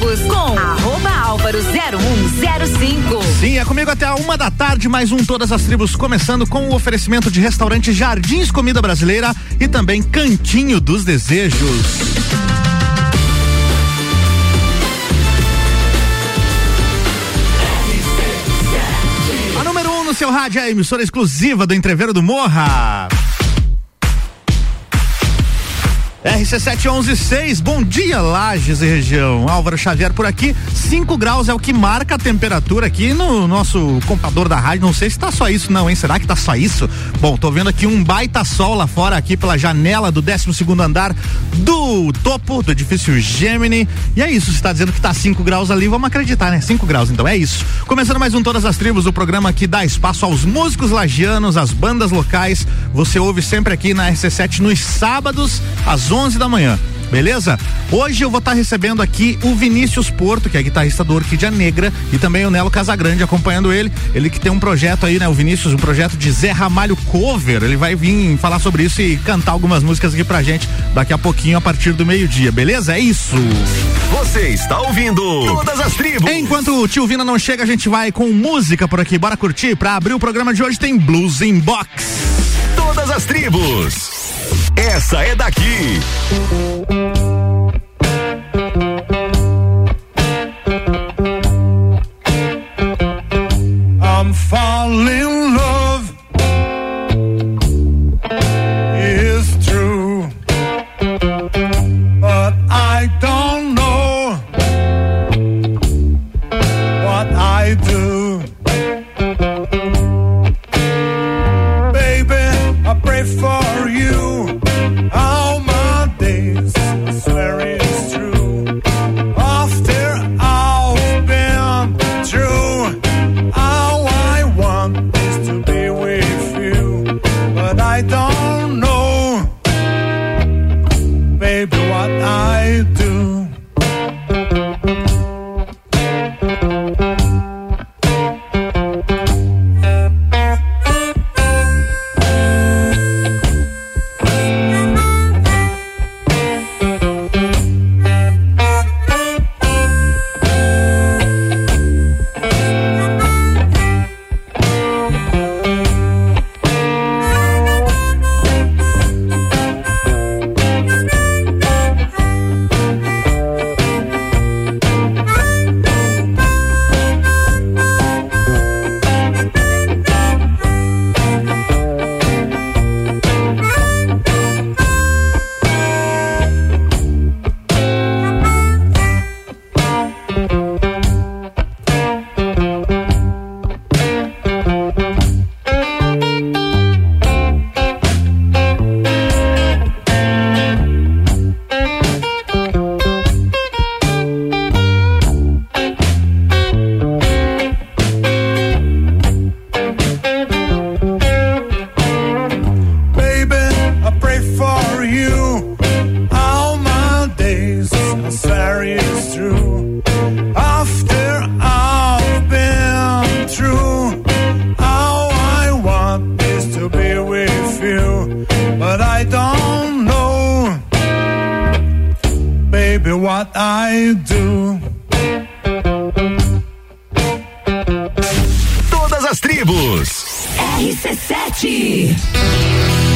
com arroba álvaro 0105. Sim, é comigo até a uma da tarde, mais um Todas as Tribos, começando com o oferecimento de restaurante Jardins Comida Brasileira e também Cantinho dos Desejos. A número 1 um no seu rádio é a emissora exclusiva do Entreveiro do Morra. RC7116, bom dia, Lages e região. Álvaro Xavier por aqui. 5 graus é o que marca a temperatura aqui no nosso computador da rádio. Não sei se tá só isso, não, hein? Será que tá só isso? Bom, tô vendo aqui um baita sol lá fora, aqui pela janela do 12 andar do topo do edifício Gemini. E é isso, você tá dizendo que tá 5 graus ali, vamos acreditar, né? 5 graus, então é isso. Começando mais um Todas as Tribos, o programa que dá espaço aos músicos lagianos, às bandas locais. Você ouve sempre aqui na RC7 nos sábados, às 11 da manhã. Beleza? Hoje eu vou estar tá recebendo aqui o Vinícius Porto, que é guitarrista do Orquídea Negra, e também o Nelo Casagrande acompanhando ele. Ele que tem um projeto aí, né? O Vinícius, um projeto de Zé Ramalho Cover. Ele vai vir falar sobre isso e cantar algumas músicas aqui pra gente daqui a pouquinho, a partir do meio-dia, beleza? É isso. Você está ouvindo Todas as Tribos. Enquanto o tio Vina não chega, a gente vai com música por aqui. Bora curtir? Pra abrir o programa de hoje tem Blues in Box. Todas as Tribos. Essa é daqui. I'm falling what I do. Todas as Tribos. RC7.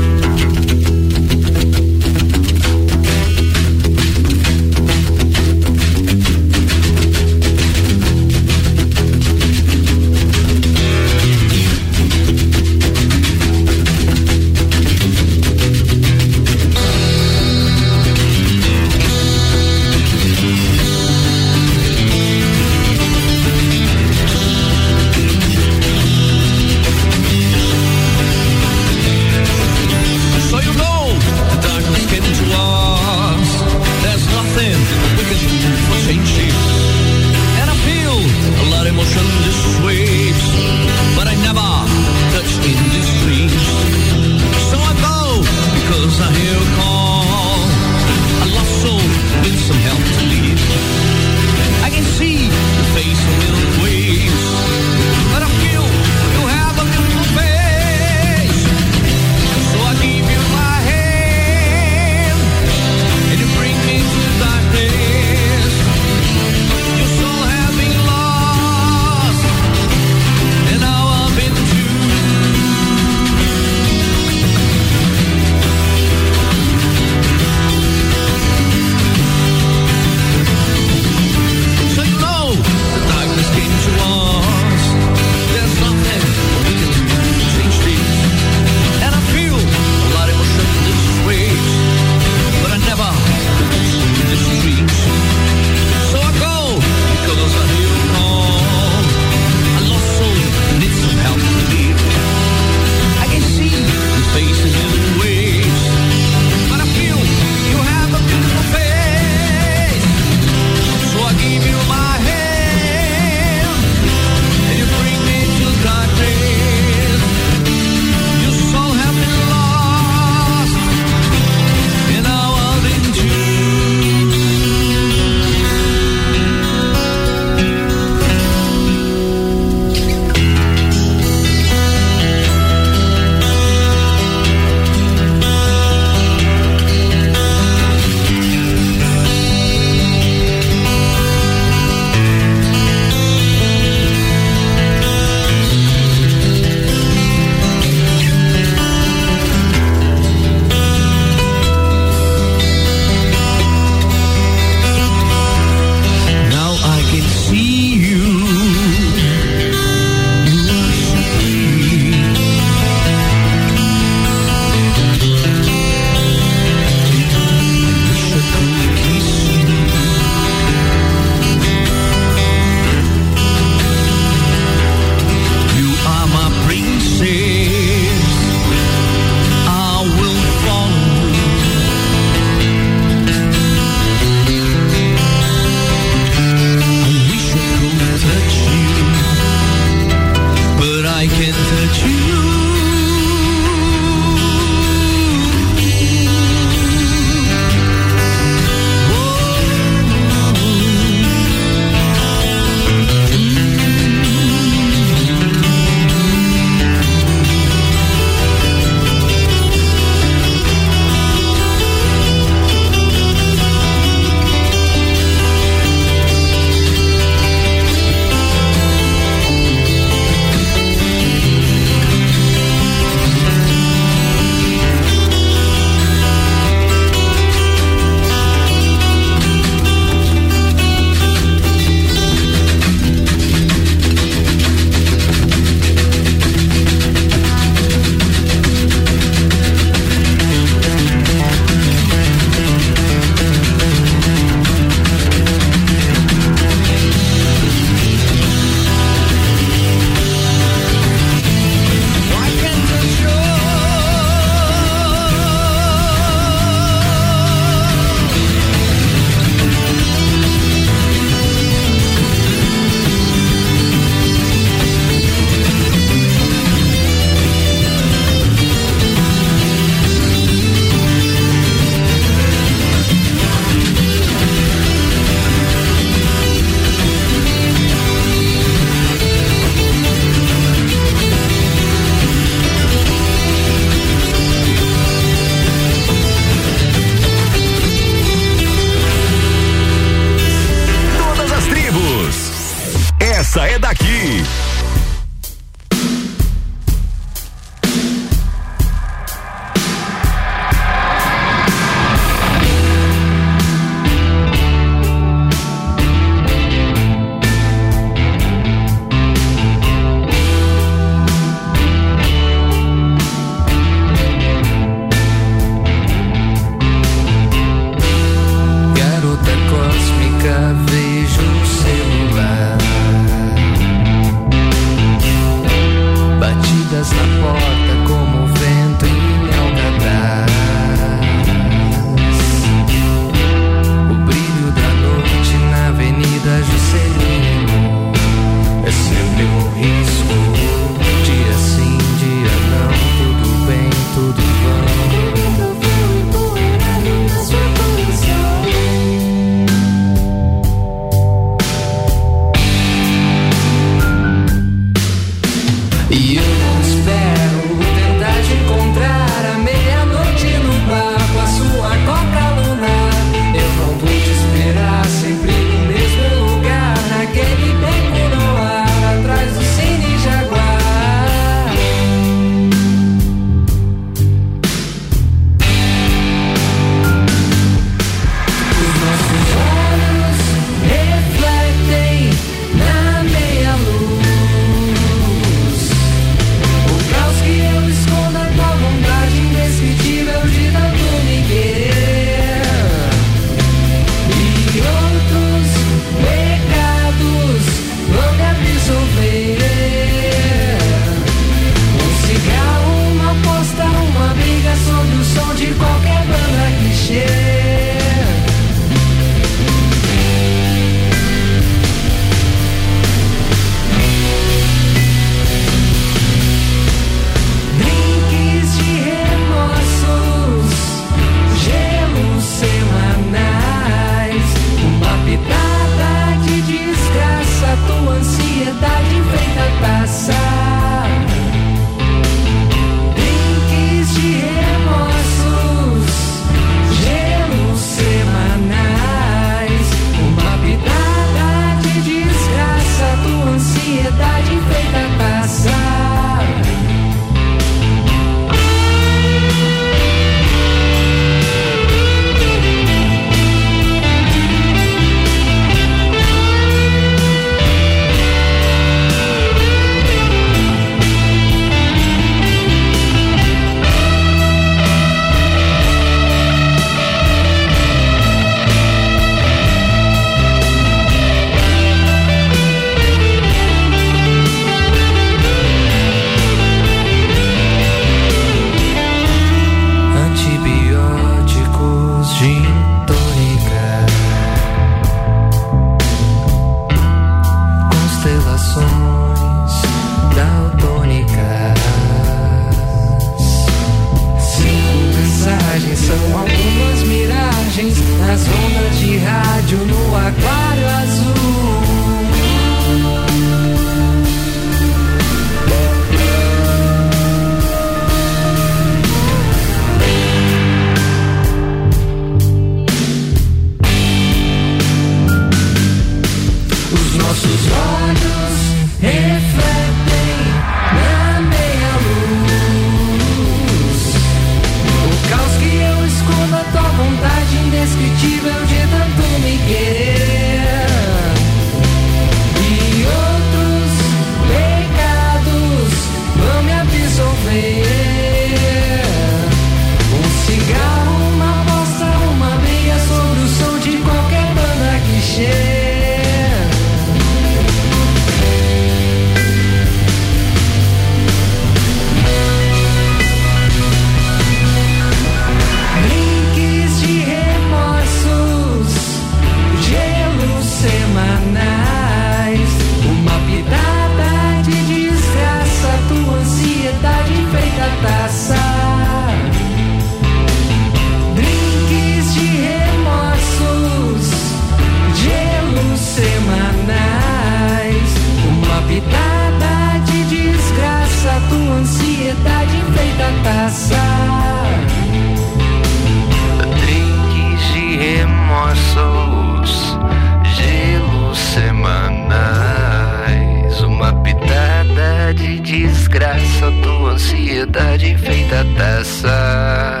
Dessa.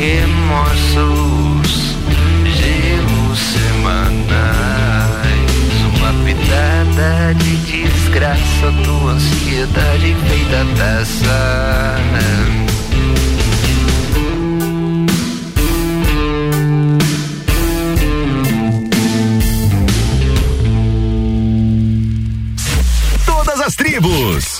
Remorsos, gelos semanais, uma pitada de desgraça, tua ansiedade feita dessa. as tribos.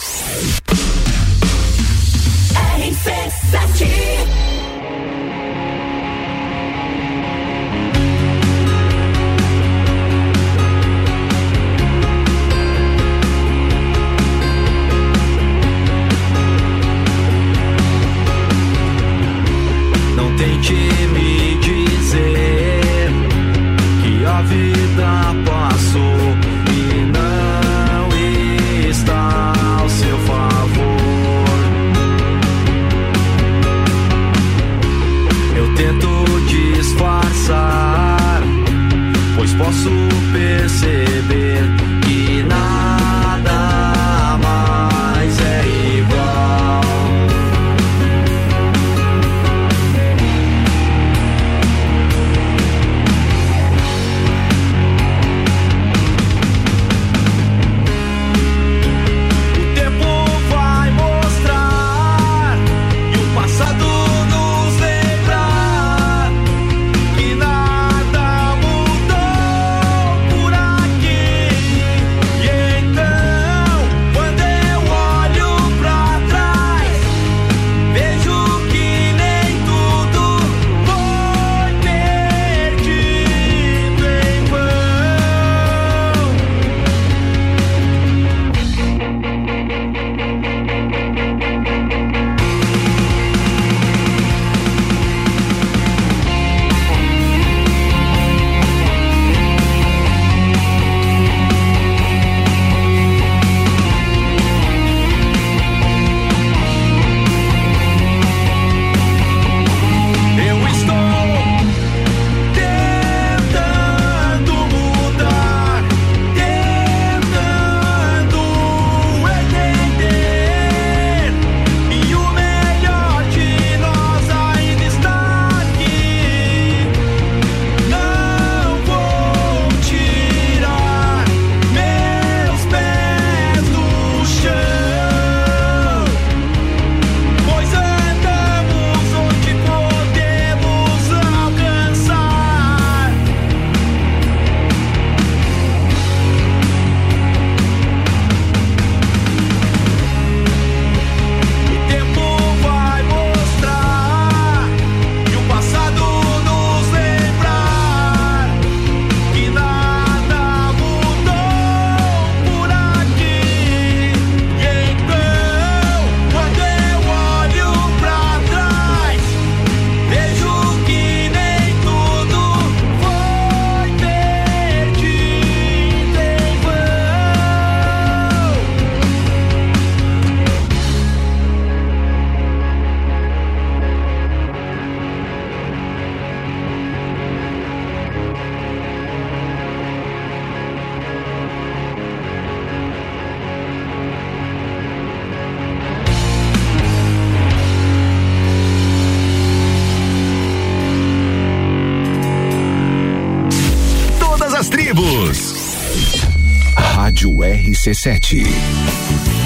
RC7.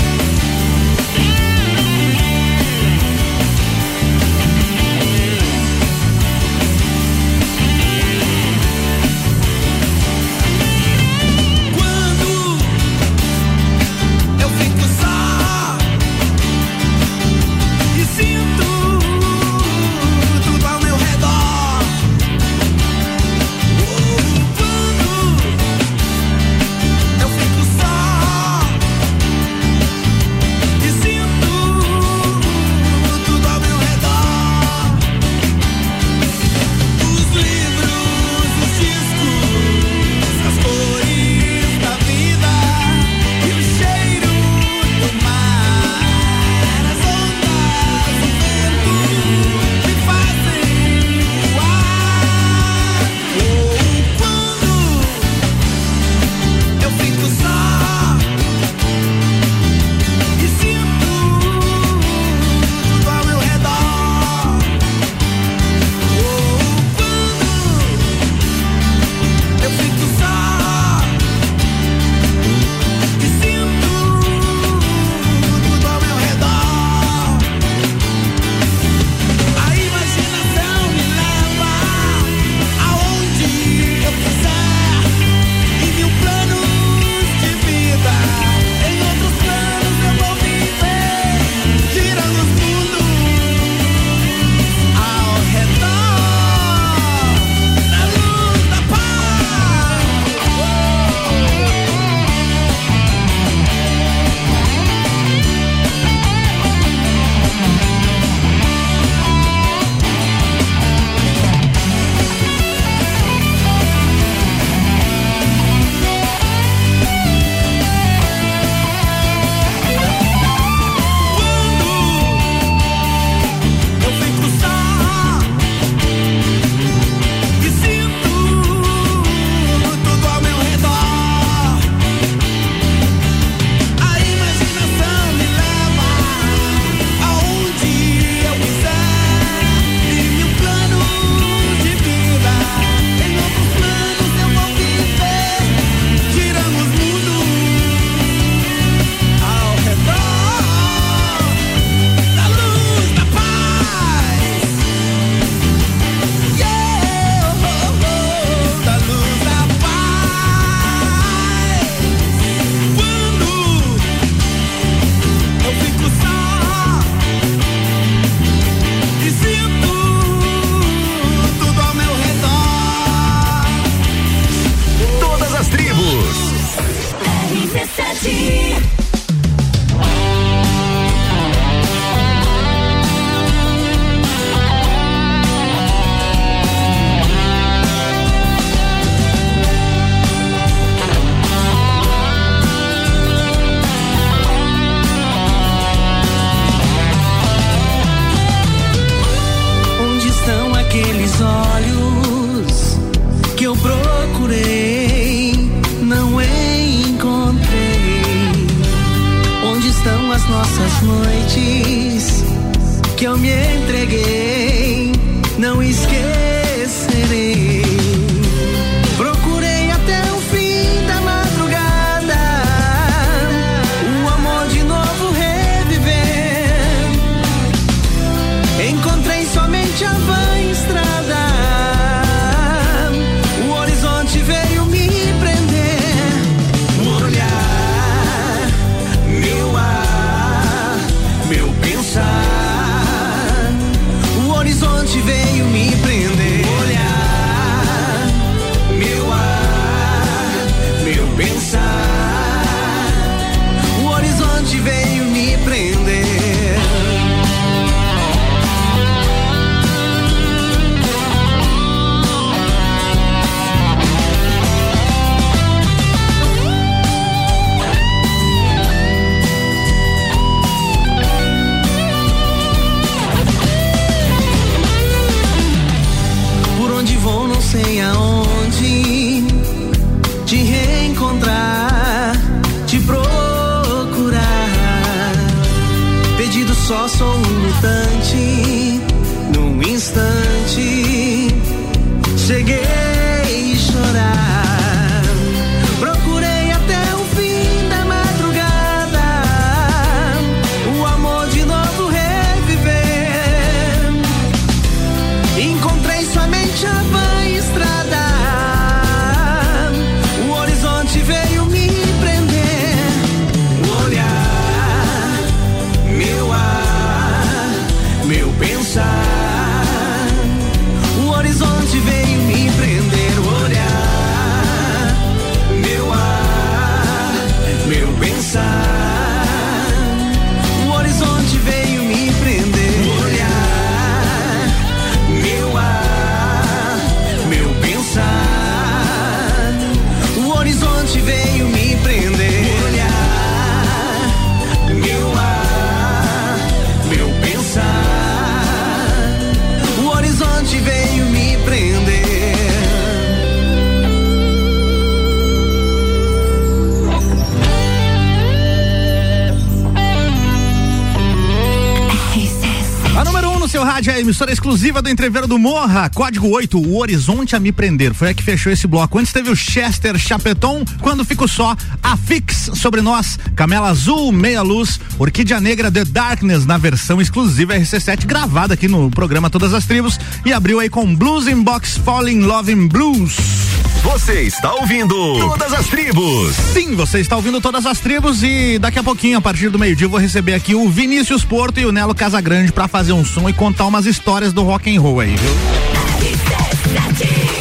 Exclusiva do Entreveiro do Morra. Código 8, o Horizonte a me prender. Foi a que fechou esse bloco. Antes teve o Chester Chapeton, quando ficou só a Fix sobre nós. Camela Azul, Meia Luz, Orquídea Negra The Darkness na versão exclusiva RC7, gravada aqui no programa Todas as Tribos. E abriu aí com Blues in Box Falling Loving Blues. Você está ouvindo Todas as Tribos. Sim, você está ouvindo todas as tribos e daqui a pouquinho, a partir do meio-dia, vou receber aqui o Vinícius Porto e o Nelo Casagrande para fazer um som e contar umas histórias do rock and roll aí, viu?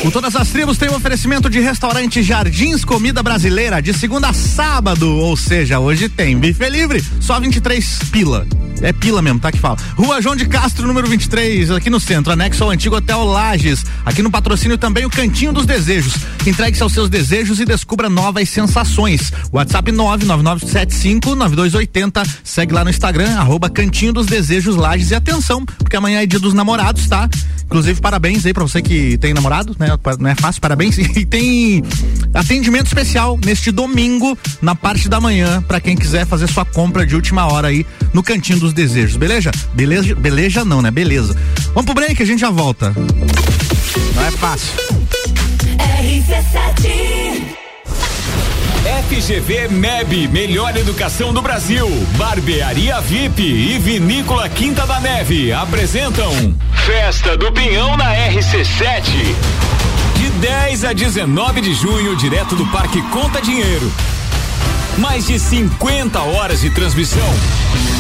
O Todas as Tribos tem um oferecimento de restaurante Jardins Comida Brasileira de segunda a sábado, ou seja, hoje tem bife livre, só 23 pila. É pila mesmo, tá que fala. Rua João de Castro, número 23, aqui no centro, anexo ao antigo Hotel Lages. Aqui no patrocínio também o Cantinho dos Desejos. Entregue-se aos seus desejos e descubra novas sensações. WhatsApp 999759280. Segue lá no Instagram, arroba Cantinho dos Desejos Lages. E atenção, porque amanhã é dia dos namorados, tá? Inclusive, parabéns aí pra você que tem namorado, né? Não é fácil, parabéns. E tem atendimento especial neste domingo, na parte da manhã, pra quem quiser fazer sua compra de última hora aí no Cantinho dos Desejos, beleza? Beleza, beleza não, né? Beleza. Vamos pro break, a gente já volta. Não é fácil. FGV MEB, melhor educação do Brasil. Barbearia VIP e Vinícola Quinta da Neve apresentam Festa do Pinhão na RC7. De 10 a 19 de junho, direto do Parque Conta Dinheiro. Mais de 50 horas de transmissão.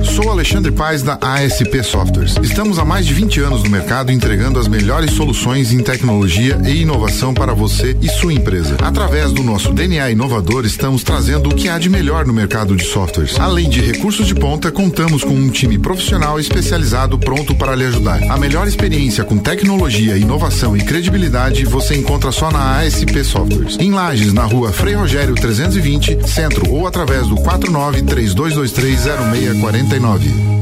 Sou Alexandre Paes da ASP Softwares. Estamos há mais de 20 anos no mercado entregando as melhores soluções em tecnologia e inovação para você e sua empresa. Através do nosso DNA inovador, estamos trazendo o que há de melhor no mercado de softwares. Além de recursos de ponta, contamos com um time profissional especializado pronto para lhe ajudar. A melhor experiência com tecnologia, inovação e credibilidade você encontra só na ASP Softwares. Em Lages, na rua Frei Rogério 320, centro ou através do 49 3223 0649.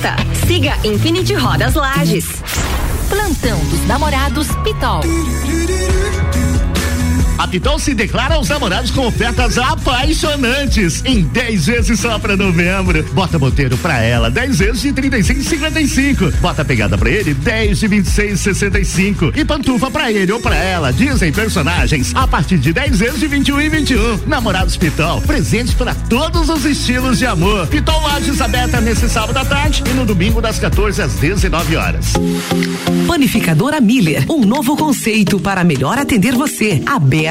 Siga Infinity Rodas Lages. Plantão dos Namorados Pitol. A Pitol se declara aos namorados com ofertas apaixonantes em 10 vezes só pra novembro. Bota boteiro pra ela, 10 vezes de 35,55. Bota pegada pra ele, 10 de 26,65. E pantufa pra ele ou pra ela, dizem personagens, a partir de 10 vezes de 21 e 21. Namorados Pitol, presentes para todos os estilos de amor. Pitol Lages aberta nesse sábado à tarde e no domingo das 14 às 19 horas. Panificadora Miller, um novo conceito para melhor atender você. Aberta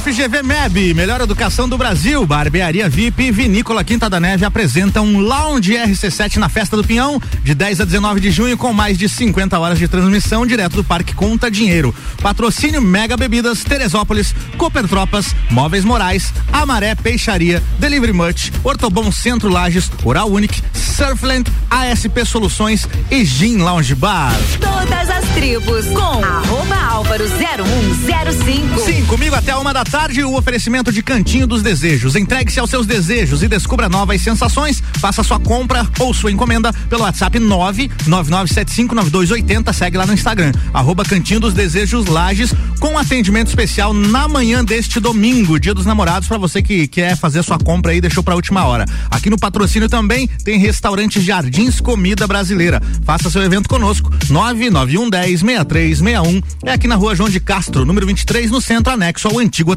FGV MEB, melhor educação do Brasil, Barbearia VIP e Vinícola Quinta da Neve apresentam um Lounge RC7 na Festa do Pinhão, de 10 a 19 de junho, com mais de 50 horas de transmissão direto do Parque Conta Dinheiro. Patrocínio Mega Bebidas, Teresópolis, Cooper Tropas, Móveis Morais, Amaré Peixaria, Delivery Much, Ortobon Centro Lages, Oral Unique, Surfland, ASP Soluções e Gin Lounge Bar. Todas as tribos com arroba Álvaro 0105. Sim, comigo até uma da tarde, o oferecimento de Cantinho dos Desejos. Entregue-se aos seus desejos e descubra novas sensações. Faça sua compra ou sua encomenda pelo WhatsApp 999759280. Segue lá no Instagram, arroba Cantinho dos Desejos Lages. com atendimento especial na manhã deste domingo, Dia dos Namorados, para você que quer fazer sua compra aí, deixou para última hora. Aqui no patrocínio também tem restaurante Jardins Comida Brasileira. Faça seu evento conosco. 991 10 6361 é aqui na rua João de Castro, número 23, no centro anexo ao antigo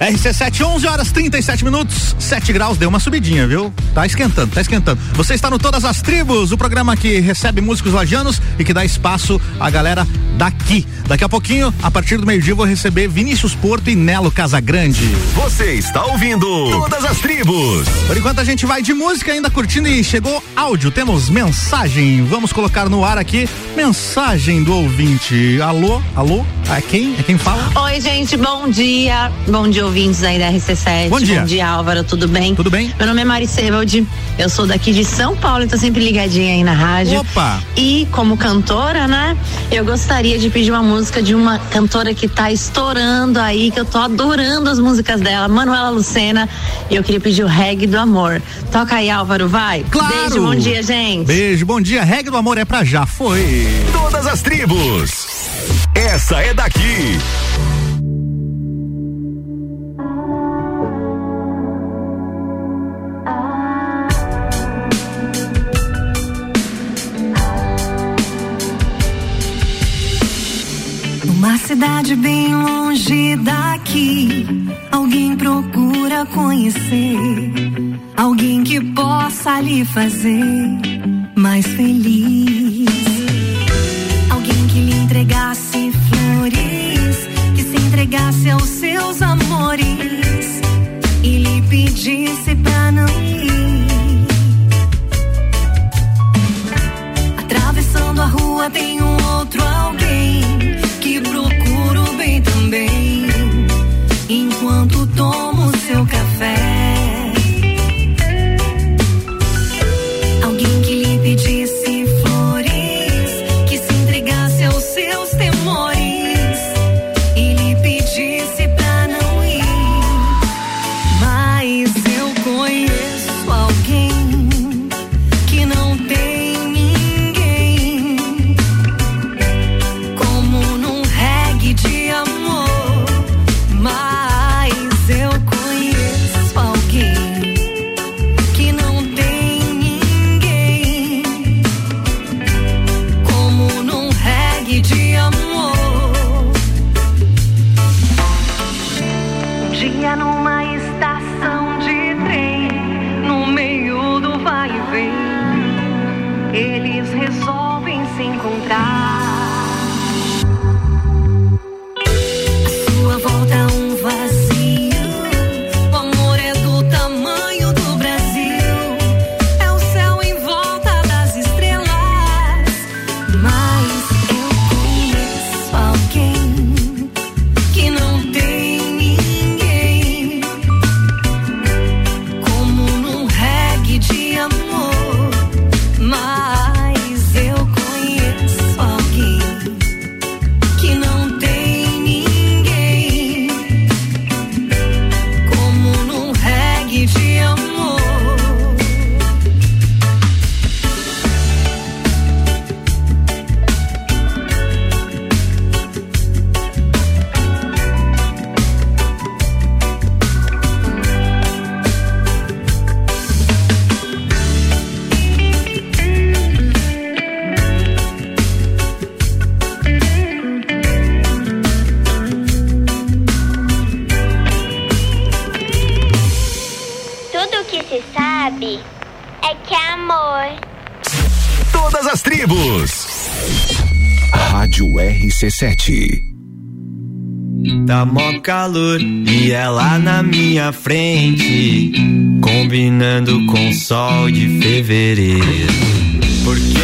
RC7, 11 horas 37 minutos, 7 graus, deu uma subidinha, viu? Tá esquentando, tá esquentando. Você está no Todas as Tribos, o programa que recebe músicos lajanos e que dá espaço à galera daqui. Daqui a pouquinho, a partir do meio-dia, vou receber Vinícius Porto e Nelo Casagrande. Você está ouvindo Todas as Tribos. Por enquanto a gente vai de música ainda curtindo e chegou áudio, temos mensagem. Vamos colocar no ar aqui mensagem do ouvinte. Alô, alô, é quem? É quem fala? Oi, gente, bom dia. Bom dia, ouvintes aí da RC7. Bom dia. Bom dia, Álvaro, tudo bem? Tudo bem. Meu nome é Mari Sebald, eu sou daqui de São Paulo e tô sempre ligadinha aí na rádio. Opa! E como cantora, né, eu gostaria de pedir uma música de uma cantora que tá estourando aí, que eu tô adorando as músicas dela, Manuela Lucena, e eu queria pedir o reggae do amor. Toca aí, Álvaro, vai. Claro. Beijo, bom dia, gente. Beijo, bom dia. Regra do amor é pra já, foi. Todas as tribos. Essa é daqui. Cidade bem longe daqui, alguém procura conhecer. Alguém que possa lhe fazer mais feliz. Alguém que lhe entregasse flores, que se entregasse aos seus amores e lhe pedisse pra não ir. Atravessando a rua tem um outro alguém Enquanto tomo RC7. Tá mó calor e ela na minha frente, combinando com o sol de fevereiro.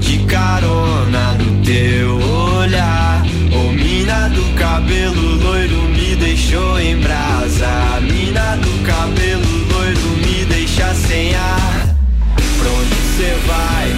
De carona no teu olhar. Ô mina do cabelo loiro me deixou em brasa. Mina do cabelo loiro me deixa sem ar. Pra onde cê vai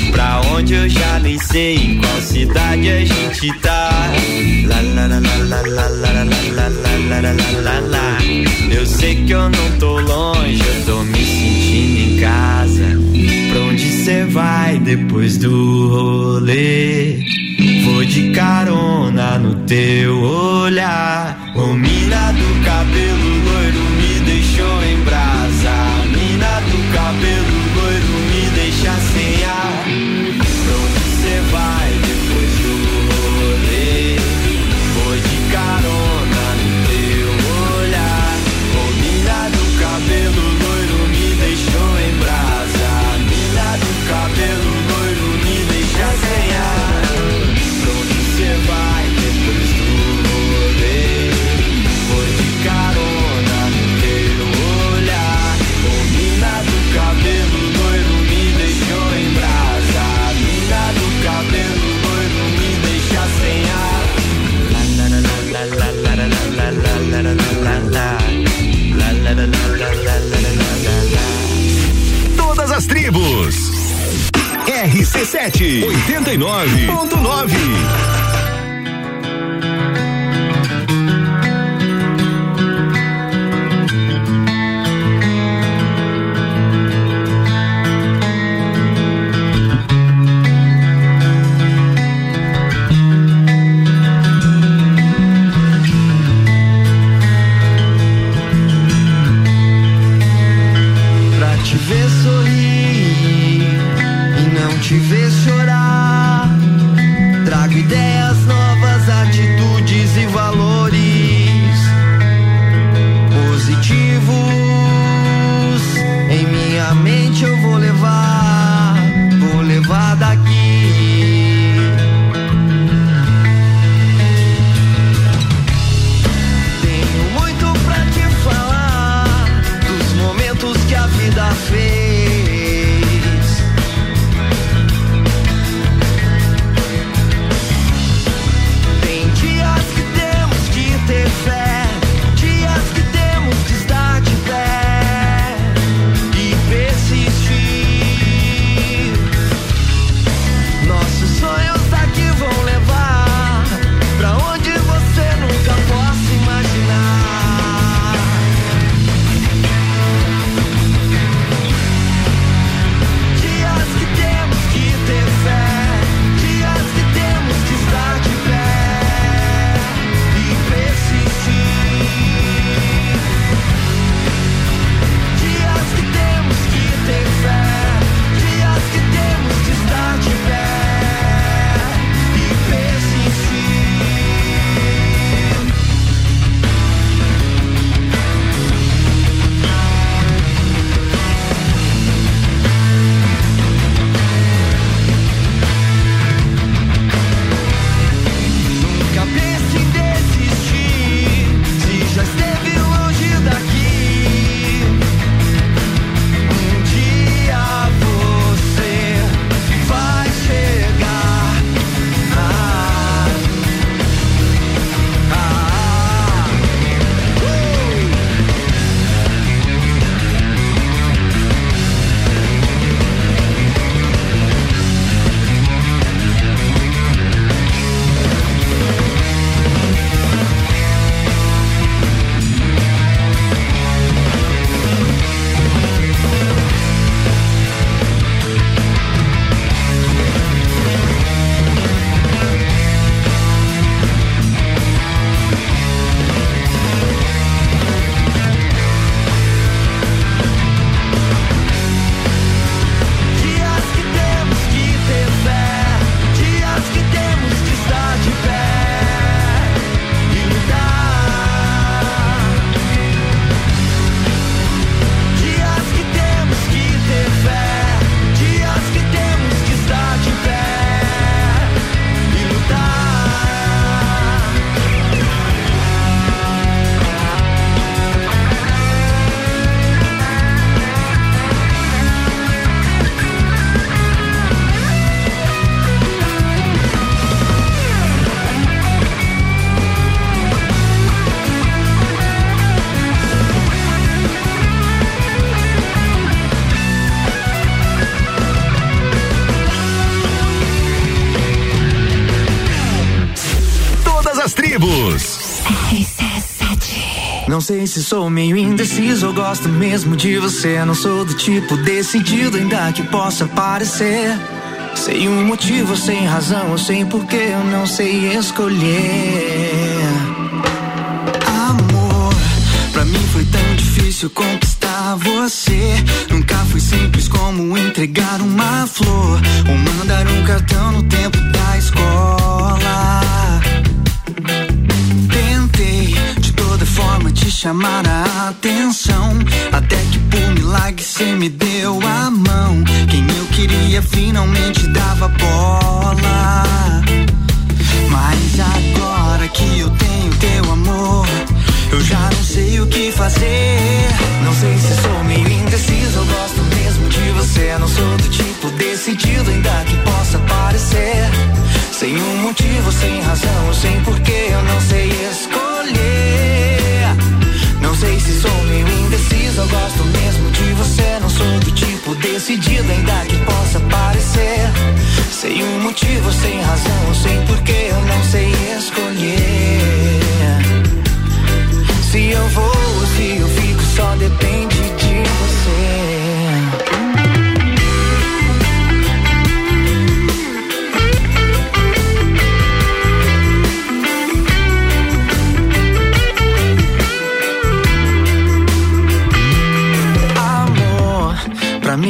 Pra onde eu já nem sei, em qual cidade a gente tá. Lá, lá, lá, lá, lá, lá, lá, lá, lá, lá, lá, lá. Eu sei que eu não tô longe, eu tô me sentindo em casa. Pra onde cê vai depois do rolê? Vou de carona no teu olhar. Ô mina do cabelo loiro me deixou em brasa. Mina do cabelo loiro sete, oitenta e nove ponto nove. Não sei se sou meio indeciso ou gosto mesmo de você. Não sou do tipo decidido, ainda que possa parecer. Sem um motivo, sem razão, ou sem porquê, eu não sei escolher. Amor, pra mim foi tão difícil conquistar você. Nunca foi simples como entregar uma flor ou mandar um cartão no tempo da escola. Chamar a atenção. Até que por milagre cê me deu a mão. Quem eu queria finalmente dava bola. Mas agora que eu tenho teu amor, eu já não sei o que fazer. Não sei se sou meio indeciso, eu gosto mesmo de você. Não sou do tipo decidido, ainda que possa parecer. Sem um motivo, sem razão, sem porquê, eu não sei escolher. Sei se sou meio indeciso, eu gosto mesmo de você. Não sou do tipo decidido, ainda que possa parecer. Sem um motivo, sem razão, sem porquê, eu não sei escolher. Se eu vou ou se eu fico, só depende de você.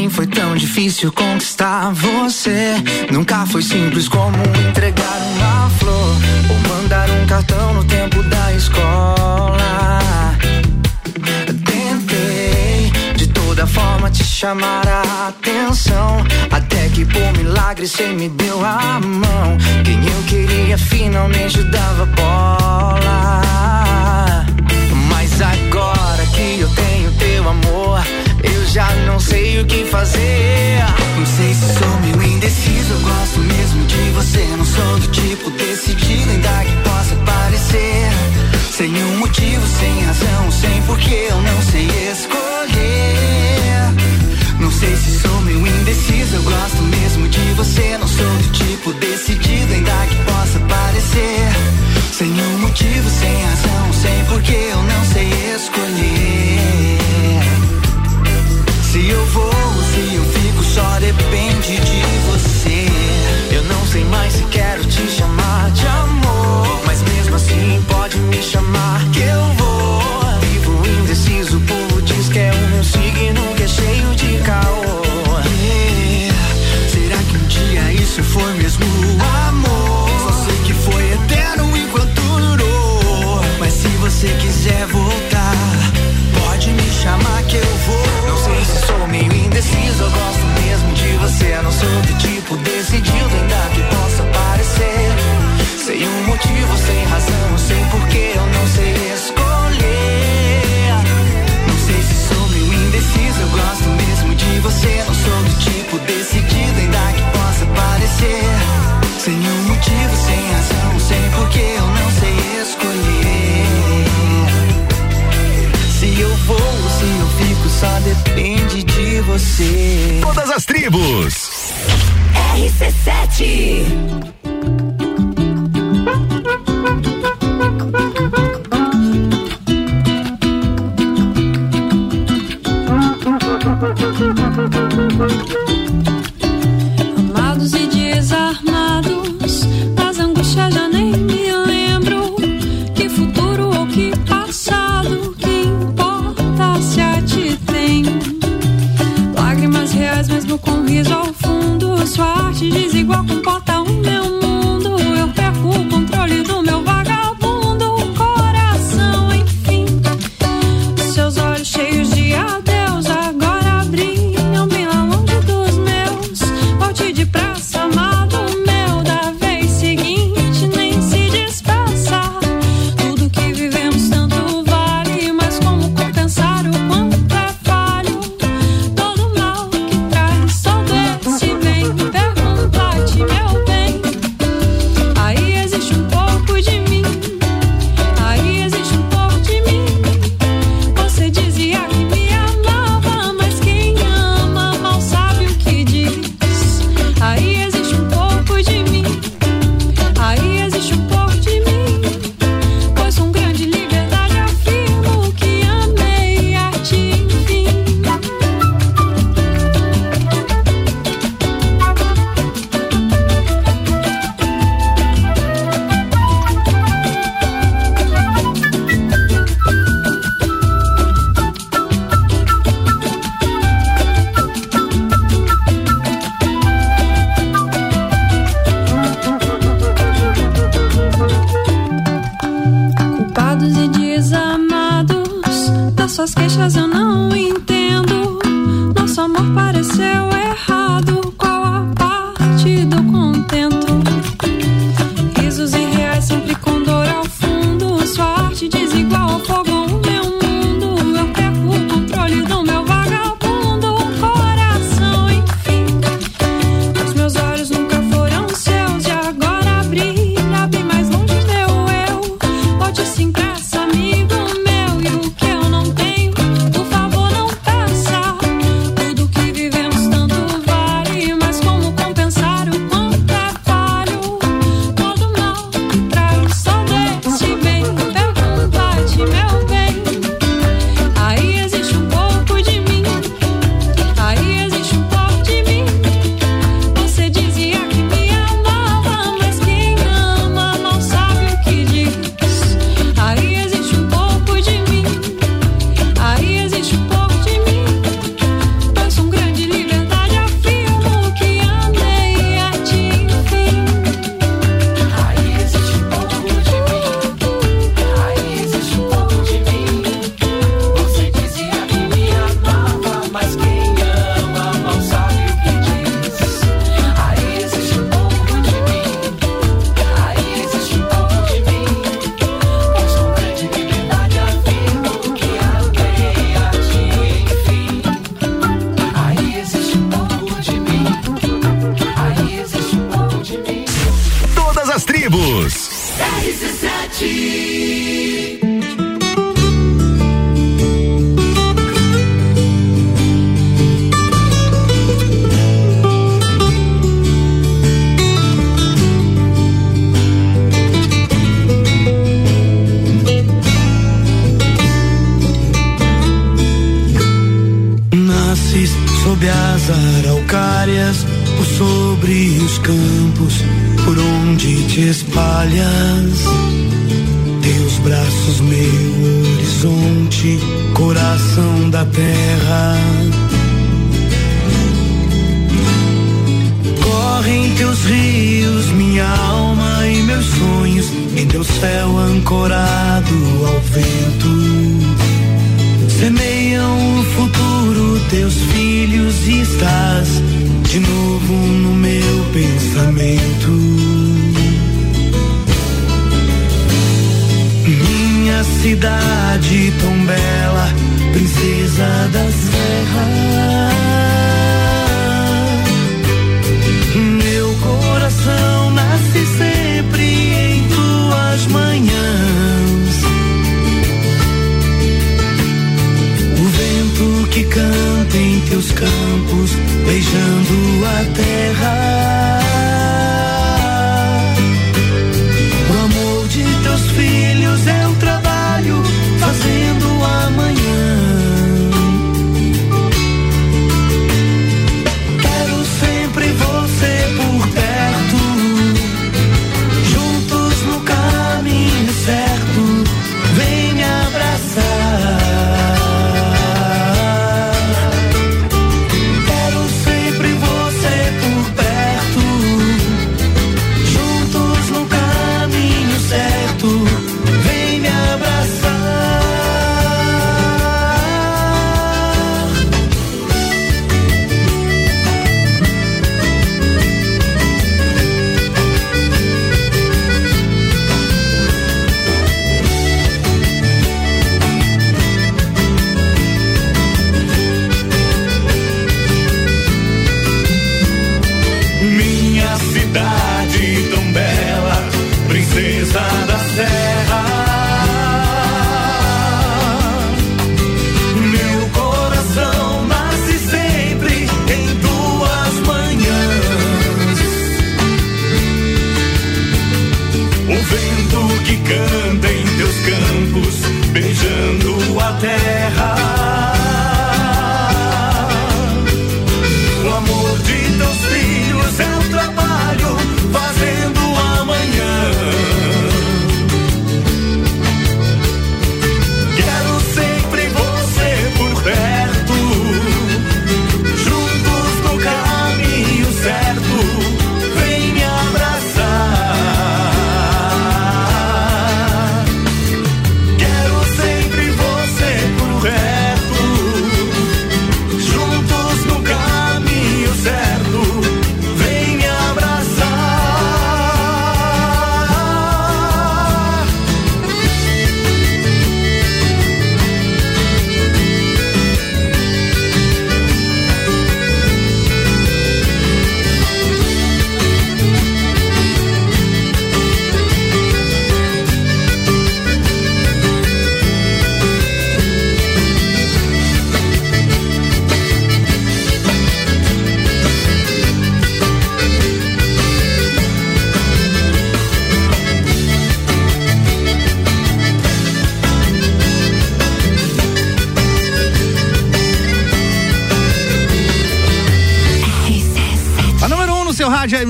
Foi tão difícil conquistar você. Nunca foi simples como entregar uma flor ou mandar um cartão no tempo da escola. Tentei de toda forma te chamar a atenção. Até que por milagre cê me deu a mão. Quem eu queria finalmente dava bola. Mas agora que eu tenho teu amor, já não sei o que fazer. Não sei se sou meio indeciso, eu gosto mesmo de você. Não sou do tipo decidido, ainda que possa parecer. Sem um motivo, sem razão, sem porquê, eu não sei escolher. Não sei se sou meio indeciso, eu gosto mesmo de você. Não sou do tipo decidido, ainda que possa parecer. Sem um motivo, sem razão, sem porquê, eu não sei escolher. Se eu vou ou se eu fico, só depende de você. Eu não sei mais se quero te chamar de amor. Tribos. RC7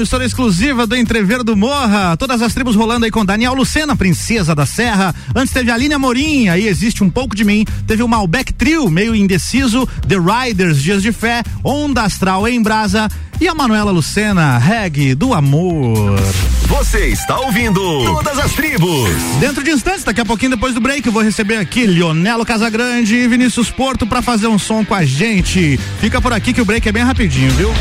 emissora exclusiva do Entrever do Morra. Todas as tribos rolando aí com Daniel Lucena, princesa da Serra. Antes teve a Aline Amorim, aí existe um pouco de mim. Teve o Malbec Trio, meio indeciso. The Riders, Dias de Fé. Onda Astral em Brasa. E a Manuela Lucena, Reg do Amor. Você está ouvindo Todas as Tribos. Dentro de instantes, daqui a pouquinho depois do break, eu vou receber aqui Leonelo Casagrande e Vinícius Porto para fazer um som com a gente. Fica por aqui que o break é bem rapidinho, viu?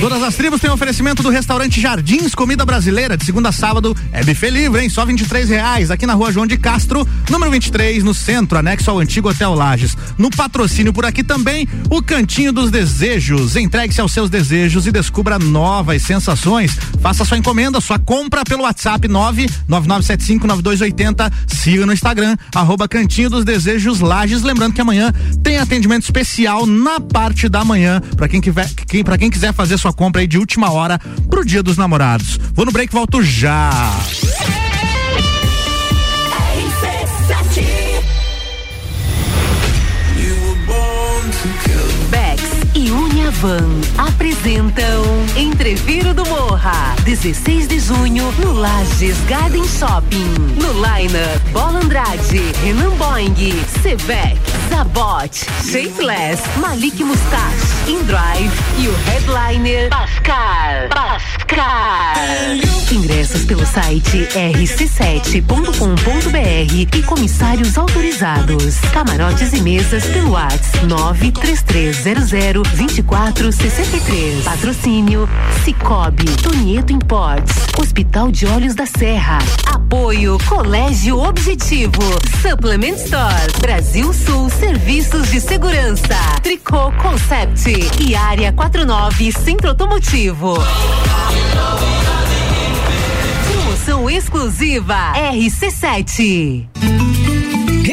Todas as tribos têm oferecimento do restaurante Jardins Comida Brasileira, de segunda a sábado, é buffet livre, hein? Só 23 reais, aqui na rua João de Castro, número 23, no centro, anexo ao antigo Hotel Lages. No patrocínio por aqui também, o Cantinho dos Desejos. Entregue-se aos seus desejos e descubra novas sensações. Faça sua encomenda, sua compra pelo WhatsApp 999759280. Siga no Instagram, arroba Cantinho dos Desejos Lages. Lembrando que amanhã tem atendimento especial na parte da manhã, para quem, quem, quem quiser fazer sua compra aí de última hora pro Dia dos Namorados. Vou no break, volto já. E Uniavan apresentam Entreviro do Morra, 16 de junho, no Lages Garden Shopping. No Liner, Bola Andrade, Renan Boing, Sebek, Zabot, Shapeless, Malik Mustache, Indrive e o headliner Pascal. Pascal. Ingressos pelo site rc7.com.br e comissários autorizados. Camarotes e mesas pelo WhatsApp 93300 2463. Patrocínio Cicobi, Tonieto Imports, Hospital de Olhos da Serra. Apoio Colégio Objetivo, Supplement Store, Brasil Sul Serviços de Segurança, Tricô Concept. E Área 49 Centro Automotivo. Promoção exclusiva. RC7.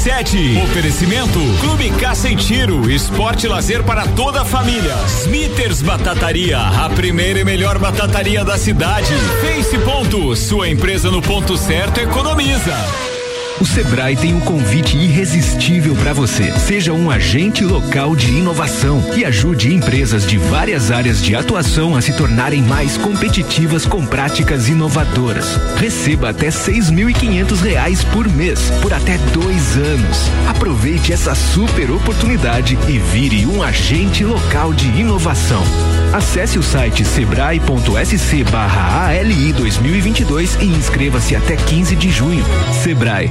RC7. Oferecimento Clube Caça em Tiro, esporte lazer para toda a família. Smithers Batataria, a primeira e melhor batataria da cidade. Face Ponto, sua empresa no ponto certo economiza. O Sebrae tem um convite irresistível para você. Seja um agente local de inovação e ajude empresas de várias áreas de atuação a se tornarem mais competitivas com práticas inovadoras. Receba até seis mil e quinhentos reais por mês, por até dois anos. Aproveite essa super oportunidade e vire um agente local de inovação. Acesse o site sebrae.sc barra ALI 2022 e inscreva-se até 15 de junho. Sebrae.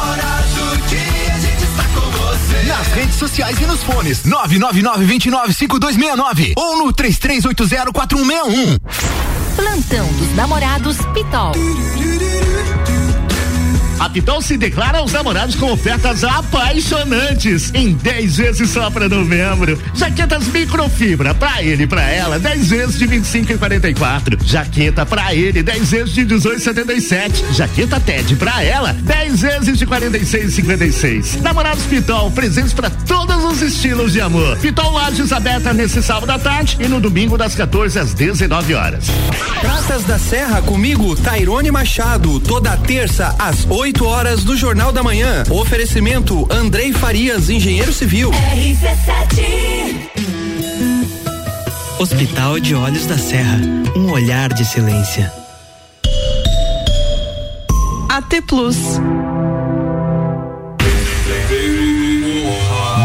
Nas redes sociais e nos fones. 999-295269 ou no 33804161. Plantão dos Namorados Pitol. A Pitol se declara aos namorados com ofertas apaixonantes em 10 vezes só para novembro. Jaquetas microfibra pra ele e pra ela, 10 vezes de 25 e 44. Jaqueta pra ele, 10 vezes de 18 e 77. Jaqueta TED pra ela, 10 vezes de 46 e 56. Namorados Pitol, presentes pra todos os estilos de amor. Pitol Lages aberta nesse sábado à tarde e no domingo das 14 às 19 horas. Praças da Serra comigo, Tairone Machado, toda terça às 8 horas do Jornal da Manhã. Oferecimento Andrei Farias, engenheiro civil. Hospital de Olhos da Serra, um olhar de silêncio. AT Plus.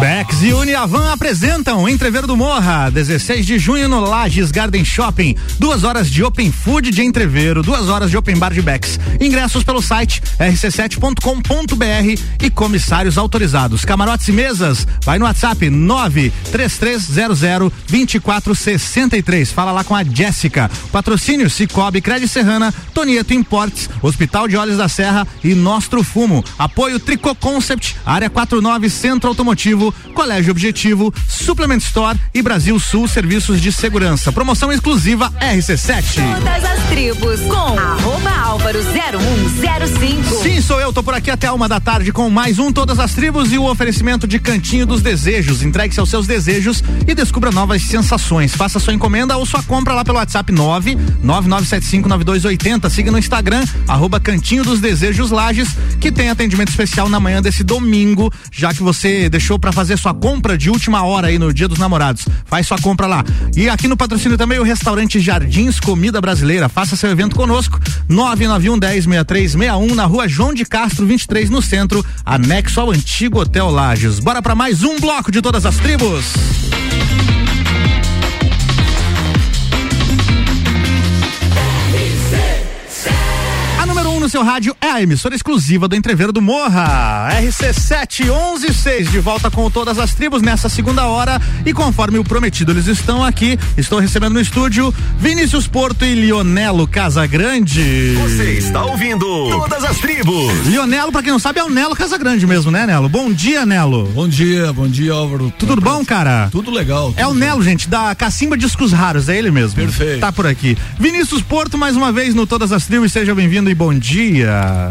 Bex e Uniavan apresentam Entrever do Morra, 16 de junho no Lages Garden Shopping. Duas horas de Open Food de Entreveiro, duas horas de Open Bar de Bex. Ingressos pelo site rc7.com.br e comissários autorizados. Camarotes e mesas, vai no WhatsApp 93300 2463. Fala lá com a Jéssica. Patrocínio Cicobi, Crédito Serrana, Tonieto Importes, Hospital de Olhos da Serra e Nostro Fumo. Apoio Tricô Concept, Área 49 Centro Automotivo, Colégio Objetivo, Suplement Store e Brasil Sul Serviços de Segurança. Promoção exclusiva RC7. Todas as tribos com arroba álvaro 0105. Sim, sou eu, tô por aqui até uma da tarde com mais um Todas as Tribos e o oferecimento de Cantinho dos Desejos. Entregue-se aos seus desejos e descubra novas sensações. Faça sua encomenda ou sua compra lá pelo WhatsApp 999759280. Siga no Instagram, arroba Cantinho dos Desejos Lages, que tem atendimento especial na manhã desse domingo, já que você deixou pra fazer sua compra de última hora aí no Dia dos Namorados. Faz sua compra lá. E aqui no patrocínio também o restaurante Jardins Comida Brasileira. Faça seu evento conosco. 991 10 6361 na rua João de Castro 23 no centro, anexo ao antigo Hotel Lages. Bora pra mais um bloco de todas as tribos. No seu rádio é a emissora exclusiva do Entreveiro do Morra. RC7116, de volta com todas as tribos nessa segunda hora. E conforme o prometido, eles estão aqui. Estou recebendo no estúdio Vinícius Porto e Lionelo Casagrande. Você está ouvindo Todas as Tribos. Lionelo, pra quem não sabe, é o Nelo Casagrande mesmo, né, Nelo? Bom dia, Nelo. Bom dia, bom dia, Álvaro. Tudo bom, cara? Tudo legal. É o Nelo, gente, da Cacimba Discos Raros, é ele mesmo. Perfeito. Tá por aqui. Vinícius Porto, mais uma vez no Todas as Tribos, seja bem-vindo e bom dia.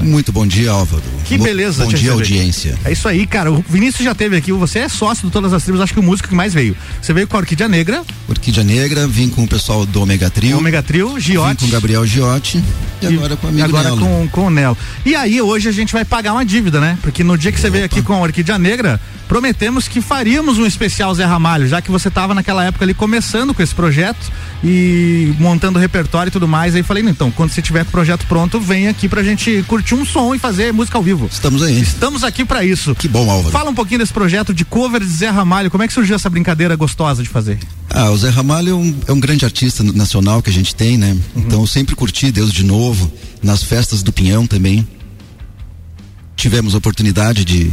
Muito bom dia, Álvaro. Que beleza Bom dia, audiência. É isso aí, cara. O Vinícius já teve aqui. Você é sócio do Todas as Tribos, acho que o músico que mais veio. Você veio com a Orquídea Negra, Orquídea Negra, vim com o pessoal do Omega Trio. Omega Trio, Vim Giote. com o Gabriel Giotti e agora com o amigo agora Nelo. com, com o Nelo. E aí, hoje a gente vai pagar uma dívida, né? Porque no dia que você veio aqui com a Orquídea Negra, prometemos que faríamos um especial Zé Ramalho, já que você estava naquela época ali começando com esse projeto e montando repertório e tudo mais. Aí falei, então, quando você tiver com o projeto pronto, vem aqui pra gente curtir um som e fazer música ao vivo. Estamos aí. Estamos aqui pra isso. Que bom, Álvaro. Fala um pouquinho desse projeto de cover de Zé Ramalho. Como é que surgiu essa brincadeira gostosa de fazer? Ah, o Zé Ramalho é um, é um grande artista nacional que a gente tem, né? Uhum. Então eu sempre curti Deus de novo, nas festas do Pinhão também. Tivemos a oportunidade de,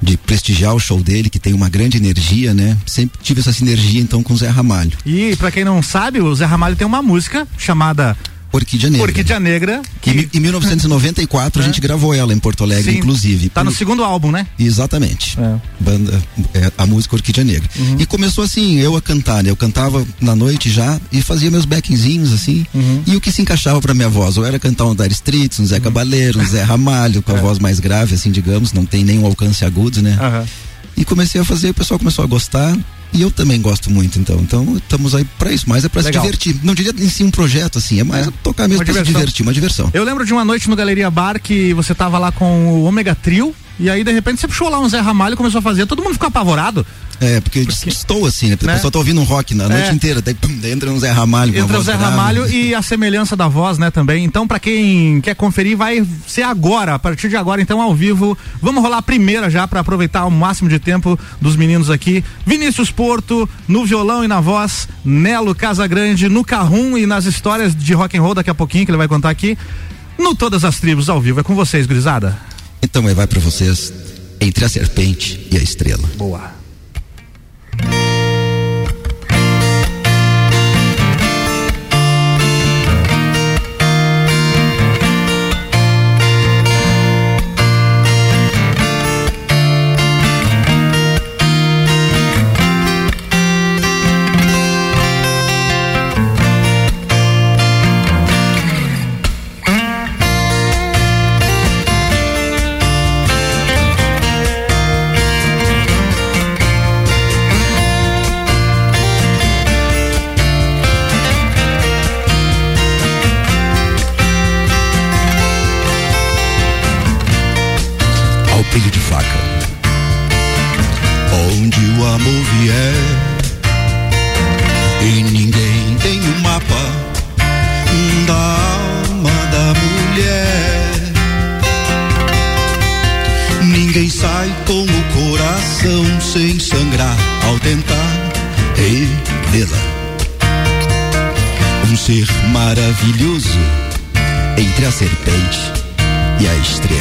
de prestigiar o show dele, que tem uma grande energia, né? Sempre tive essa sinergia então com o Zé Ramalho. E pra quem não sabe, o Zé Ramalho tem uma música chamada Orquídea Negra. Orquídea Negra. Que em, em 1994 a gente gravou ela em Porto Alegre, Sim, inclusive. Tá no Por- segundo álbum, né? Exatamente. Banda, é, a música Orquídea Negra. Uhum. E começou assim, eu a cantar, né? Eu cantava na noite já e fazia meus backzinhos assim. Uhum. E o que se encaixava pra minha voz? Ou era cantar um Dire Streets, um Zé Cabaleiro, um Zé Ramalho, É. com a voz mais grave, assim, digamos, não tem nenhum alcance agudo, né? E comecei a fazer, o pessoal começou a gostar. E eu também gosto muito, então. Então, estamos aí pra isso, mas é pra Legal. se divertir. Não diria em si um projeto, assim, é mais tocar mesmo Uma pra se divertir, uma diversão. Eu lembro de uma noite no Galeria Bar que você tava lá com o Ômega Trio e aí de repente você puxou lá um Zé Ramalho e começou a fazer, todo mundo ficou apavorado. É, porque, estou assim, né? O Né? pessoal tá ouvindo um rock na noite É. inteira, daí, pum, entra um Zé Ramalho Entre o Zé grave. Ramalho e a semelhança da voz, né, também. Então, pra quem quer conferir, vai ser agora, a partir de agora, então, ao vivo. Vamos rolar a primeira já pra aproveitar o máximo de tempo dos meninos aqui. Vinícius Porto, no violão e na voz, Nelo Casagrande, no carrum e nas histórias de rock and roll daqui a pouquinho, que ele vai contar aqui. No Todas as Tribos, ao vivo. É com vocês, gurizada. Então aí vai pra vocês entre a serpente e a estrela. Boa. Brilho de faca. Onde o amor vier e ninguém tem o mapa da alma da mulher. Ninguém sai com o coração sem sangrar ao tentar revê-la. Um ser maravilhoso entre a serpente e a estrela.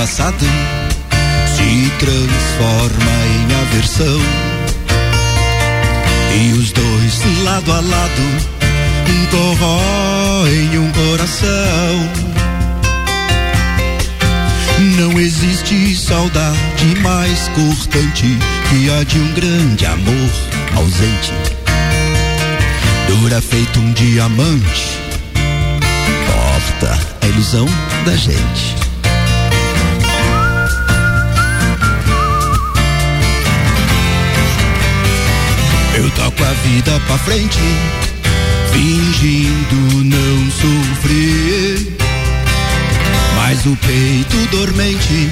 Passado se transforma em aversão. E os dois lado a lado corroem um coração. Não existe saudade mais cortante que a de um grande amor ausente. Dura feito um diamante, corta a ilusão da gente. A vida pra frente, fingindo não sofrer. Mas o peito dormente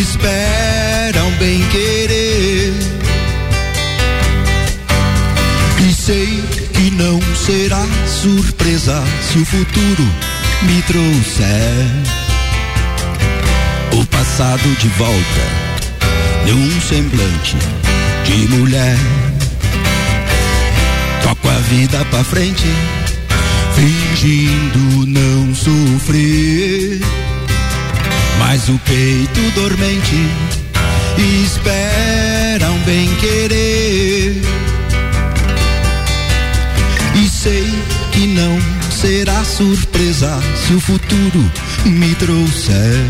espera um bem querer. E sei que não será surpresa se o futuro me trouxer o passado de volta num semblante de mulher. Vida pra frente, fingindo não sofrer. Mas o peito dormente espera um bem querer. E sei que não será surpresa se o futuro me trouxer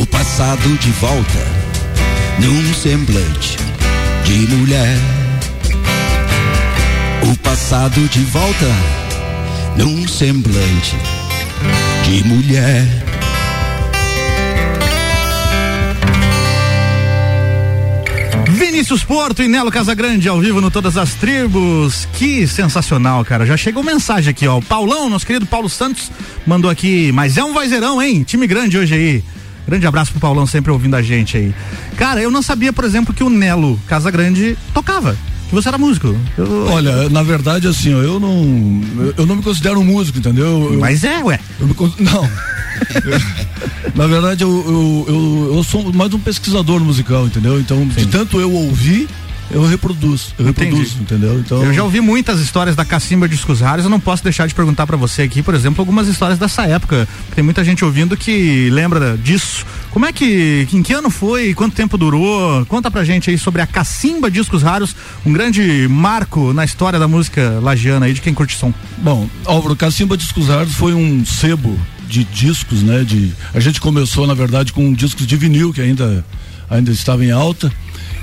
o passado de volta num semblante de mulher. O passado de volta num semblante de mulher. Vinícius Porto e Nelo Casagrande ao vivo no Todas as Tribos. Que sensacional, cara. Já chegou mensagem aqui, ó. O Paulão, nosso querido Paulo Santos, mandou aqui. Mas é um vozeirão, hein? Time grande hoje aí. Grande abraço pro Paulão, sempre ouvindo a gente aí. Cara, eu não sabia, por exemplo, que o Nelo Casagrande tocava. Que você era músico. Eu- Olha, na verdade, assim, ó, eu não. eu- Eu não me considero um músico, entendeu? Eu- Mas é, ué. me não. na verdade, eu, eu, eu, eu sou mais um pesquisador musical, entendeu? Então, de tanto eu ouvir, eu reproduzo. Eu Entendi. reproduzo, entendeu? Então. Eu já ouvi muitas histórias da Cacimba Discos Raros, eu não posso deixar de perguntar pra você aqui, por exemplo, algumas histórias dessa época. Tem muita gente ouvindo que lembra disso. Como é que, em que ano foi, quanto tempo durou? Conta pra gente aí sobre a Cacimba Discos Raros, um grande marco na história da música lagiana aí, de quem curte som. Bom, Álvaro, Cacimba Discos Raros foi um sebo de discos, né? De, a gente começou, na verdade, com discos de vinil, que ainda, ainda estava em alta.